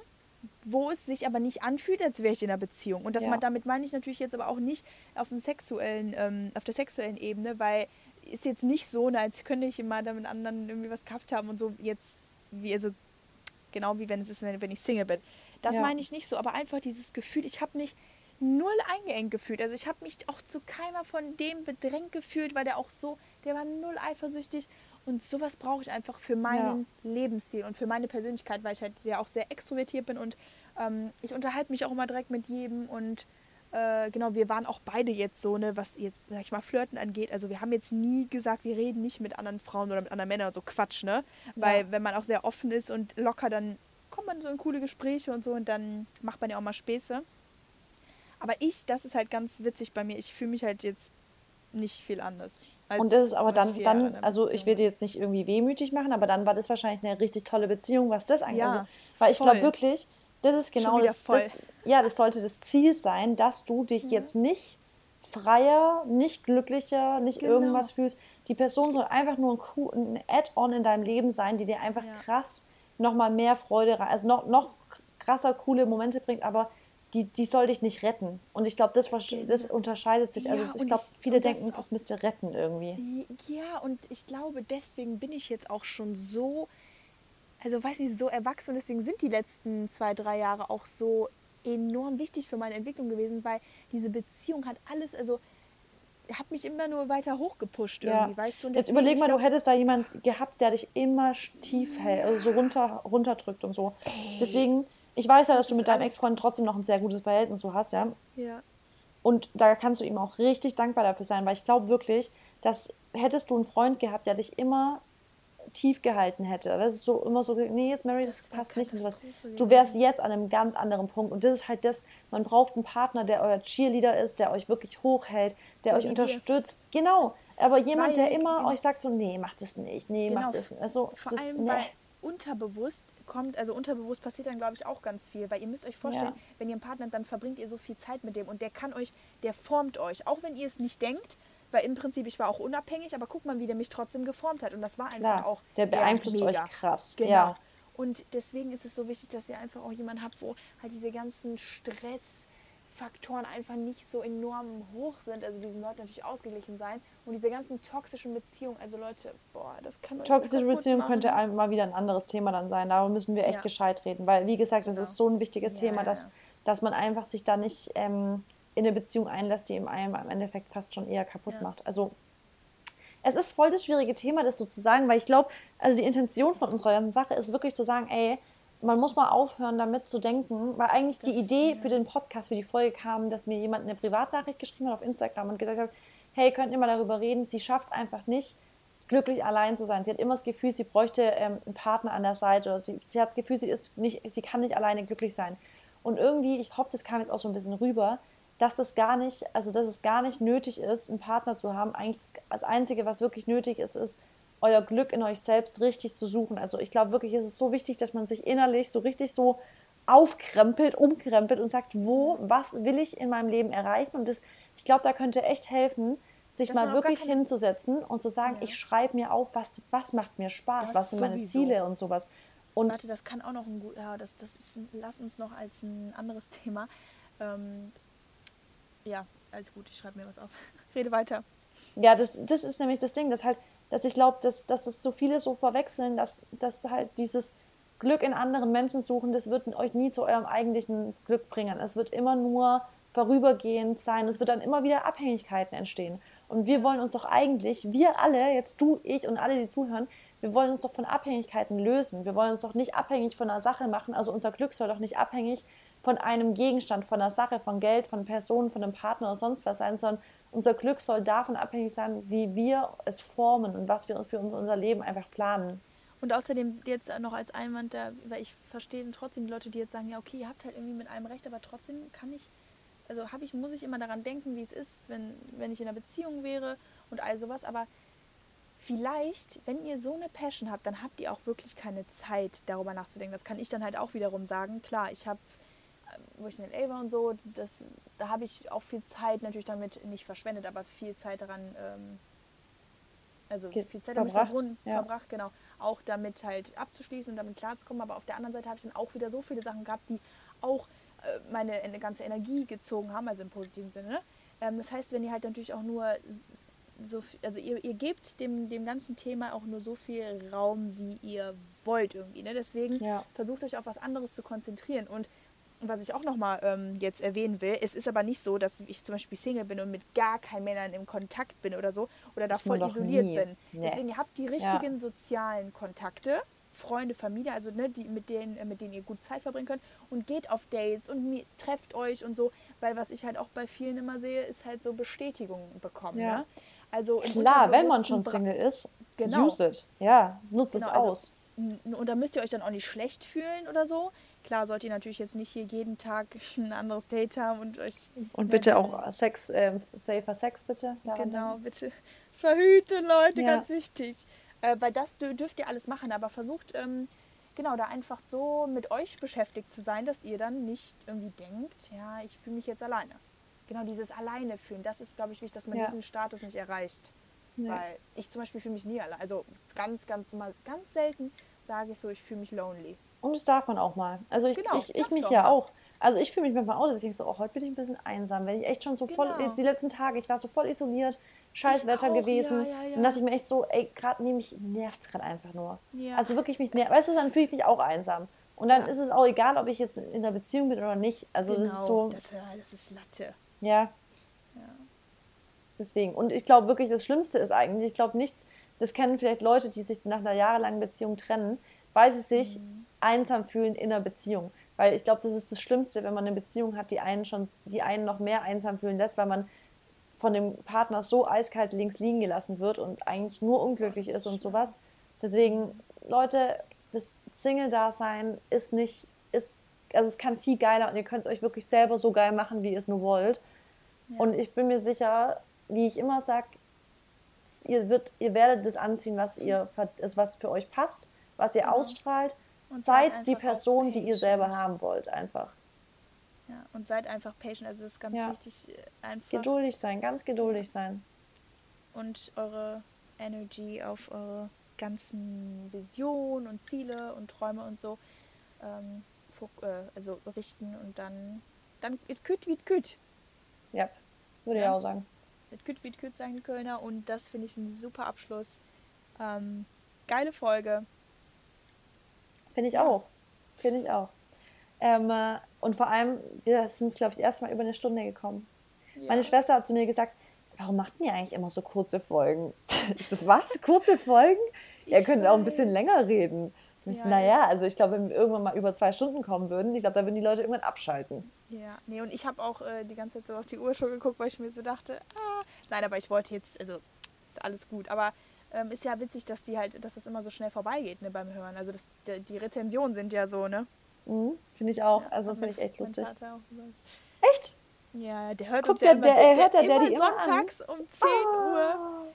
Speaker 2: wo es sich aber nicht anfühlt, als wäre ich in einer Beziehung. Und das
Speaker 1: Ja.
Speaker 2: man, damit meine ich natürlich jetzt aber auch nicht auf, dem sexuellen, ähm, auf der sexuellen Ebene, weil ist jetzt nicht so, na, als könnte ich immer da mit anderen irgendwie was gehabt haben und so jetzt, wie also genau wie wenn es ist, wenn, wenn ich Single bin. Das
Speaker 1: Ja.
Speaker 2: meine ich nicht so, aber einfach dieses Gefühl, ich habe mich null eingeengt gefühlt. Also ich habe mich auch zu keiner von dem bedrängt gefühlt, weil der auch so, der war null eifersüchtig und sowas brauche ich einfach für meinen Lebensstil und für meine Persönlichkeit, weil ich halt ja auch sehr extrovertiert bin und ähm, ich unterhalte mich auch immer direkt mit jedem und äh, genau, wir waren auch beide jetzt so, ne, was jetzt, sag ich mal, Flirten angeht. Also wir haben jetzt nie gesagt, wir reden nicht mit anderen Frauen oder mit anderen Männern und so Quatsch, ne? Weil
Speaker 1: Ja.
Speaker 2: wenn man auch sehr offen ist und locker, dann kommt man so in coole Gespräche und so und dann macht man ja auch mal Späße. Aber ich, das ist halt ganz witzig bei mir, ich fühle mich halt jetzt nicht viel anders.
Speaker 1: Und das ist aber dann, dann, also ich will dir jetzt nicht irgendwie wehmütig machen, aber dann war das wahrscheinlich eine richtig tolle Beziehung, was das angeht.
Speaker 2: Ja,
Speaker 1: also, weil ich glaube wirklich, das ist genau das, das, ja, das sollte das Ziel sein, dass du dich jetzt nicht freier, nicht glücklicher, nicht
Speaker 2: Genau.
Speaker 1: irgendwas fühlst. Die Person soll einfach nur ein, Add-on in deinem Leben sein, die dir einfach
Speaker 2: Ja.
Speaker 1: krass nochmal mehr Freude, also noch, noch krasser, coole Momente bringt, aber die, die soll dich nicht retten. Und ich glaube, das, versch- das unterscheidet sich. Also
Speaker 2: Ja,
Speaker 1: ich glaube, viele
Speaker 2: das
Speaker 1: denken, das
Speaker 2: auch-
Speaker 1: müsste retten irgendwie.
Speaker 2: Ja, und ich glaube, deswegen bin ich jetzt auch schon so, also weiß nicht, so erwachsen und deswegen sind die letzten zwei, drei Jahre auch so enorm wichtig für meine Entwicklung gewesen, weil diese Beziehung hat alles, also hat mich immer nur weiter hochgepusht
Speaker 1: Ja.
Speaker 2: irgendwie, weißt du? Und
Speaker 1: Jetzt überleg mal, du hättest da jemand gehabt, der dich immer tief hält, also so runter, runterdrückt und so. Deswegen, ich weiß ja, dass
Speaker 2: Das
Speaker 1: du mit deinem Ex-Freund trotzdem noch ein sehr gutes Verhältnis so hast, ja.
Speaker 2: Ja.
Speaker 1: Und da kannst du ihm auch richtig dankbar dafür sein, weil ich glaube wirklich, dass hättest du einen Freund gehabt, der dich immer tief gehalten hätte. Das ist so immer so, nee, jetzt Mary, das, das passt nicht. Und sowas. Du wärst jetzt an einem ganz anderen Punkt. Und das ist halt das, man braucht einen Partner, der euer Cheerleader ist, der euch wirklich hochhält, der so euch unterstützt. Genau. Aber jemand, weil, der immer genau. euch sagt so, nee, mach das nicht, nee, genau. mach das nicht. Also,
Speaker 2: Vor
Speaker 1: das,
Speaker 2: allem, nee. weil unterbewusst kommt, also unterbewusst passiert dann, glaube ich, auch ganz viel. Weil ihr müsst euch vorstellen, ja. wenn ihr einen Partner habt, dann verbringt ihr so viel Zeit mit dem und der kann euch, der formt euch. Auch wenn ihr es nicht denkt, weil im Prinzip, ich war auch unabhängig, aber guck mal, wie der mich trotzdem geformt hat. Und das war einfach Klar, auch.
Speaker 1: Der beeinflusst euch krass. Genau. Ja.
Speaker 2: Und deswegen ist es so wichtig, dass ihr einfach auch jemanden habt, wo halt diese ganzen Stressfaktoren einfach nicht so enorm hoch sind. Also die sollten natürlich ausgeglichen sein. Und diese ganzen toxischen Beziehungen, also Leute, boah, das kann
Speaker 1: euch Toxische so Beziehungen könnte mal wieder ein anderes Thema dann sein. Darüber müssen wir echt ja. gescheit reden. Weil, wie gesagt, das genau. ist so ein wichtiges ja, Thema, dass, dass man einfach sich da nicht. Ähm, in eine Beziehung einlässt, die einem im Endeffekt fast schon eher kaputt ja. macht. Also es ist voll das schwierige Thema, das so zu sagen, weil ich glaube, also die Intention von unserer ganzen Sache ist wirklich zu sagen, ey, man muss mal aufhören, damit zu denken, weil eigentlich das, die Idee ja. für den Podcast, für die Folge kam, dass mir jemand eine Privatnachricht geschrieben hat auf Instagram und gesagt hat, hey, könnt ihr mal darüber reden, sie schafft es einfach nicht, glücklich allein zu sein. Sie hat immer das Gefühl, sie bräuchte ähm, einen Partner an der Seite. Sie, sie hat das Gefühl, sie, ist nicht, sie kann nicht alleine glücklich sein. Und irgendwie, ich hoffe, das kam jetzt auch so ein bisschen rüber, dass das gar nicht, also dass es gar nicht nötig ist, einen Partner zu haben. Eigentlich das, Einzige, was wirklich nötig ist, ist, euer Glück in euch selbst richtig zu suchen. Also ich glaube wirklich, ist es ist so wichtig, dass man sich innerlich so richtig so aufkrempelt, umkrempelt und sagt, wo, was will ich in meinem Leben erreichen? Und das, ich glaube, da könnte echt helfen, sich das mal wirklich hinzusetzen und zu sagen, ja. ich schreibe mir auf, was, was macht mir Spaß, das was sind meine Ziele und sowas. Und
Speaker 2: Warte, das kann auch noch ein gut, ja, das, das ist, lass uns noch als ein anderes Thema. Ähm, ja, alles gut, ich schreibe mir was auf. Rede weiter.
Speaker 1: Ja, das, das ist nämlich das Ding, dass halt, dass ich glaube, dass, dass das so viele so verwechseln, dass, dass halt dieses Glück in anderen Menschen suchen, das wird euch nie zu eurem eigentlichen Glück bringen. Es wird immer nur vorübergehend sein. Es wird dann immer wieder Abhängigkeiten entstehen. Und wir wollen uns doch eigentlich, wir alle, jetzt du, ich und alle, die zuhören, wir wollen uns doch von Abhängigkeiten lösen. Wir wollen uns doch nicht abhängig von einer Sache machen. Also unser Glück soll doch nicht abhängig von einem Gegenstand, von einer Sache, von Geld, von Personen, von einem Partner oder sonst was sein, sondern unser Glück soll davon abhängig sein, wie wir es formen und was wir für unser Leben einfach planen.
Speaker 2: Und außerdem jetzt noch als Einwand, da, weil ich verstehe trotzdem die Leute, die jetzt sagen, ja okay, ihr habt halt irgendwie mit allem recht, aber trotzdem kann ich, also habe ich, muss ich immer daran denken, wie es ist, wenn, wenn ich in einer Beziehung wäre und all sowas, aber vielleicht, wenn ihr so eine Passion habt, dann habt ihr auch wirklich keine Zeit, darüber nachzudenken. Das kann ich dann halt auch wiederum sagen. Klar, ich habe wo ich in LA war und so, das, da habe ich auch viel Zeit natürlich damit nicht verschwendet, aber viel Zeit daran, ähm, also viel Zeit damit verbracht, ja. verbracht, genau, auch damit halt abzuschließen und damit klarzukommen. Aber auf der anderen Seite habe ich dann auch wieder so viele Sachen gehabt, die auch äh, meine ganze Energie gezogen haben, also im positiven Sinne. Ähm, das heißt, wenn ihr halt natürlich auch nur so, also ihr, ihr gebt dem, dem ganzen Thema auch nur so viel Raum, wie ihr wollt irgendwie. Ne? Deswegen ja. versucht euch auf was anderes zu konzentrieren. Und was ich auch nochmal ähm, jetzt erwähnen will, es ist aber nicht so, dass ich zum Beispiel Single bin und mit gar keinen Männern im Kontakt bin oder so oder da voll isoliert nie. bin. Nee. Deswegen ihr habt die richtigen ja. sozialen Kontakte, Freunde, Familie, also ne, die, mit, denen, äh, mit denen ihr gut Zeit verbringen könnt und geht auf Dates und trefft euch und so, weil was ich halt auch bei vielen immer sehe, ist halt so Bestätigung bekommen. Ja. Ne?
Speaker 1: Also Klar, wenn man schon Single ist, genau. use it. Ja, nutzt genau, es aus.
Speaker 2: Also, und da müsst ihr euch dann auch nicht schlecht fühlen oder so. Klar sollt ihr natürlich jetzt nicht hier jeden Tag ein anderes Date haben und euch.
Speaker 1: Und bitte auch Sex, äh, safer Sex, bitte.
Speaker 2: Genau, bitte. Verhüten, Leute, ja. ganz wichtig. Äh, weil das dürft ihr alles machen, aber versucht, ähm, genau, da einfach so mit euch beschäftigt zu sein, dass ihr dann nicht irgendwie denkt, ja, ich fühle mich jetzt alleine. Genau, dieses Alleine fühlen, das ist, glaube ich, wichtig, dass man ja. diesen Status nicht erreicht. Nee. Weil ich zum Beispiel fühle mich nie alleine. Also ganz, ganz mal, ganz selten sage ich so, ich fühle mich lonely.
Speaker 1: Und das darf man auch mal. Also ich, genau, ich, ich mich ja auch. Also ich fühle mich manchmal auch, dass ich denke so, oh, heute bin ich ein bisschen einsam. Wenn ich echt schon so genau. voll, die letzten Tage, ich war so voll isoliert, scheiß Wetter auch, gewesen. Ja, ja, ja. Dann dachte ich mir echt so, ey, gerade mich nervt es gerade einfach nur. Also wirklich mich nervt. Weißt du, dann fühle ich mich auch einsam. Und dann ist es auch egal, ob ich jetzt in einer Beziehung bin oder nicht. Also genau, das ist genau, so.
Speaker 2: Das, das ist Latte.
Speaker 1: Ja. Deswegen. Und ich glaube wirklich, das Schlimmste ist eigentlich, ich glaube nichts, das kennen vielleicht Leute, die sich nach einer jahrelangen Beziehung trennen, weil sie sich mhm einsam fühlen in einer Beziehung. Weil ich glaube, das ist das Schlimmste, wenn man eine Beziehung hat, die einen schon, die einen noch mehr einsam fühlen lässt, weil man von dem Partner so eiskalt links liegen gelassen wird und eigentlich nur unglücklich ist und sowas. Deswegen, Leute, das Single-Dasein ist nicht, ist, also es kann viel geiler und ihr könnt es euch wirklich selber so geil machen, wie ihr es nur wollt. Ja. Und ich bin mir sicher, wie ich immer sage, ihr, wird, ihr werdet das anziehen, was, ihr, was für euch passt, was ihr ja. ausstrahlt. Und seid die Person, die ihr selber haben wollt, einfach.
Speaker 2: Ja, und seid einfach patient. Also das ist ganz ja. wichtig.
Speaker 1: Äh, einfach geduldig sein, ganz geduldig sein.
Speaker 2: Und eure Energy auf eure ganzen Visionen und Ziele und Träume und so ähm, äh, also richten und dann dann it could wie it
Speaker 1: Ja, würde ja. ich auch sagen.
Speaker 2: It could wie it sagen die Kölner und das finde ich ein super Abschluss. Ähm, geile Folge.
Speaker 1: Finde ich auch. Finde ich auch. Ähm, äh, und vor allem, wir sind, glaube ich, das erste Mal über eine Stunde gekommen. Ja. Meine Schwester hat zu mir gesagt, warum macht ihr eigentlich immer so kurze Folgen? Ich so, was? Kurze Folgen? Ihr könnt weiß. auch ein bisschen länger reden. Ich ja, naja, also ich glaube, wenn wir irgendwann mal über zwei Stunden kommen würden, ich glaube, da würden die Leute irgendwann abschalten.
Speaker 2: Ja, nee, und ich habe auch äh, die ganze Zeit so auf die Uhr schon geguckt, weil ich mir so dachte, ah, nein, aber ich wollte jetzt, also ist alles gut. Aber ähm, ist ja witzig, dass die halt, dass das immer so schnell vorbeigeht ne, beim Hören. Also das, die, die Rezensionen sind ja so, ne?
Speaker 1: Mhm, finde ich auch. Ja, also finde ich echt lustig. Echt?
Speaker 2: Ja, der hört Guck, uns der, ja immer, der, der, hört der, der immer sonntags immer um 10 oh. Uhr.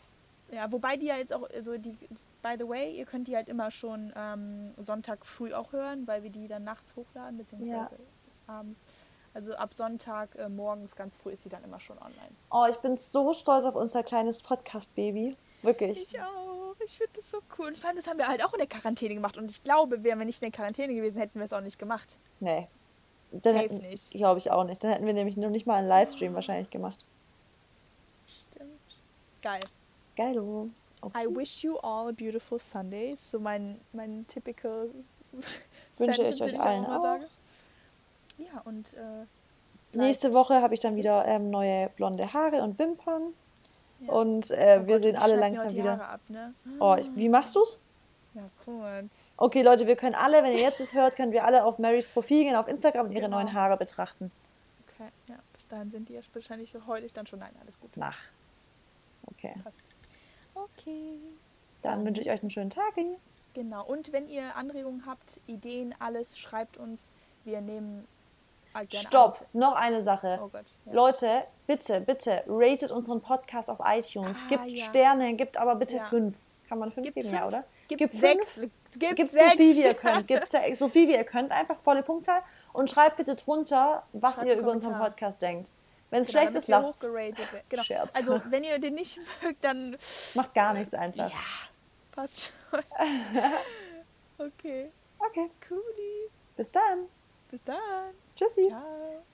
Speaker 2: Ja, wobei die ja jetzt auch, also die, by the way, ihr könnt die halt immer schon ähm, Sonntag früh auch hören, weil wir die dann nachts hochladen, beziehungsweise ja. abends. Also ab Sonntag äh, morgens ganz früh ist sie dann immer schon online.
Speaker 1: Oh, ich bin so stolz auf unser kleines Podcast-Baby. Wirklich.
Speaker 2: Ich auch. Ich finde das so cool. Und vor allem, das haben wir halt auch in der Quarantäne gemacht. Und ich glaube, wären wir nicht in der Quarantäne gewesen, hätten wir es auch nicht gemacht.
Speaker 1: Nee. Dann Safe hätten, nicht. Glaube ich auch nicht. Dann hätten wir nämlich noch nicht mal einen Livestream oh. wahrscheinlich gemacht.
Speaker 2: Stimmt. Geil.
Speaker 1: Geilo.
Speaker 2: Okay. I wish you all a beautiful Sundays. So mein, mein typical
Speaker 1: Wünsche ich euch allen auch. Sage.
Speaker 2: Ja, und äh,
Speaker 1: nächste Woche habe ich dann wieder ähm, neue blonde Haare und Wimpern. Ja. Und äh, oh wir Gott, sehen alle langsam wieder. Ab, ne? Oh, ich, wie machst du's?
Speaker 2: Ja, gut.
Speaker 1: Okay, Leute, wir können alle, wenn ihr jetzt es hört, können wir alle auf Marys Profil gehen, auf Instagram und ihre genau. neuen Haare betrachten.
Speaker 2: Okay, ja, bis dahin sind die ja wahrscheinlich für heute dann schon. Nein, alles gut.
Speaker 1: Nach. Okay.
Speaker 2: Passt. Okay.
Speaker 1: Dann, dann wünsche ich euch einen schönen Tag.
Speaker 2: Genau. Und wenn ihr Anregungen habt, Ideen, alles, schreibt uns. Wir nehmen
Speaker 1: Stopp, alles. noch eine Sache. Oh Gott, ja. Leute, bitte, bitte, ratet unseren Podcast auf iTunes. Ah, gibt ja. Sterne, gibt aber bitte ja. fünf. Kann man fünf gibt geben, fünf. ja, oder?
Speaker 2: Gibt, gibt sechs. Fünf.
Speaker 1: Gibt, gibt sechs. so viel wie ihr könnt. Gibt so viel wie ihr könnt, einfach volle Punktzahl. Und schreibt bitte drunter, was schreibt ihr über unseren Podcast denkt. Wenn es genau, schlecht ist, lasst
Speaker 2: genau. Scherz. Also, wenn ihr den nicht mögt, dann...
Speaker 1: Macht gar nichts einfach.
Speaker 2: Ja, passt schon. okay.
Speaker 1: Okay.
Speaker 2: Cooli.
Speaker 1: Bis dann.
Speaker 2: Bis dann.
Speaker 1: Tschüssi.
Speaker 2: Ciao.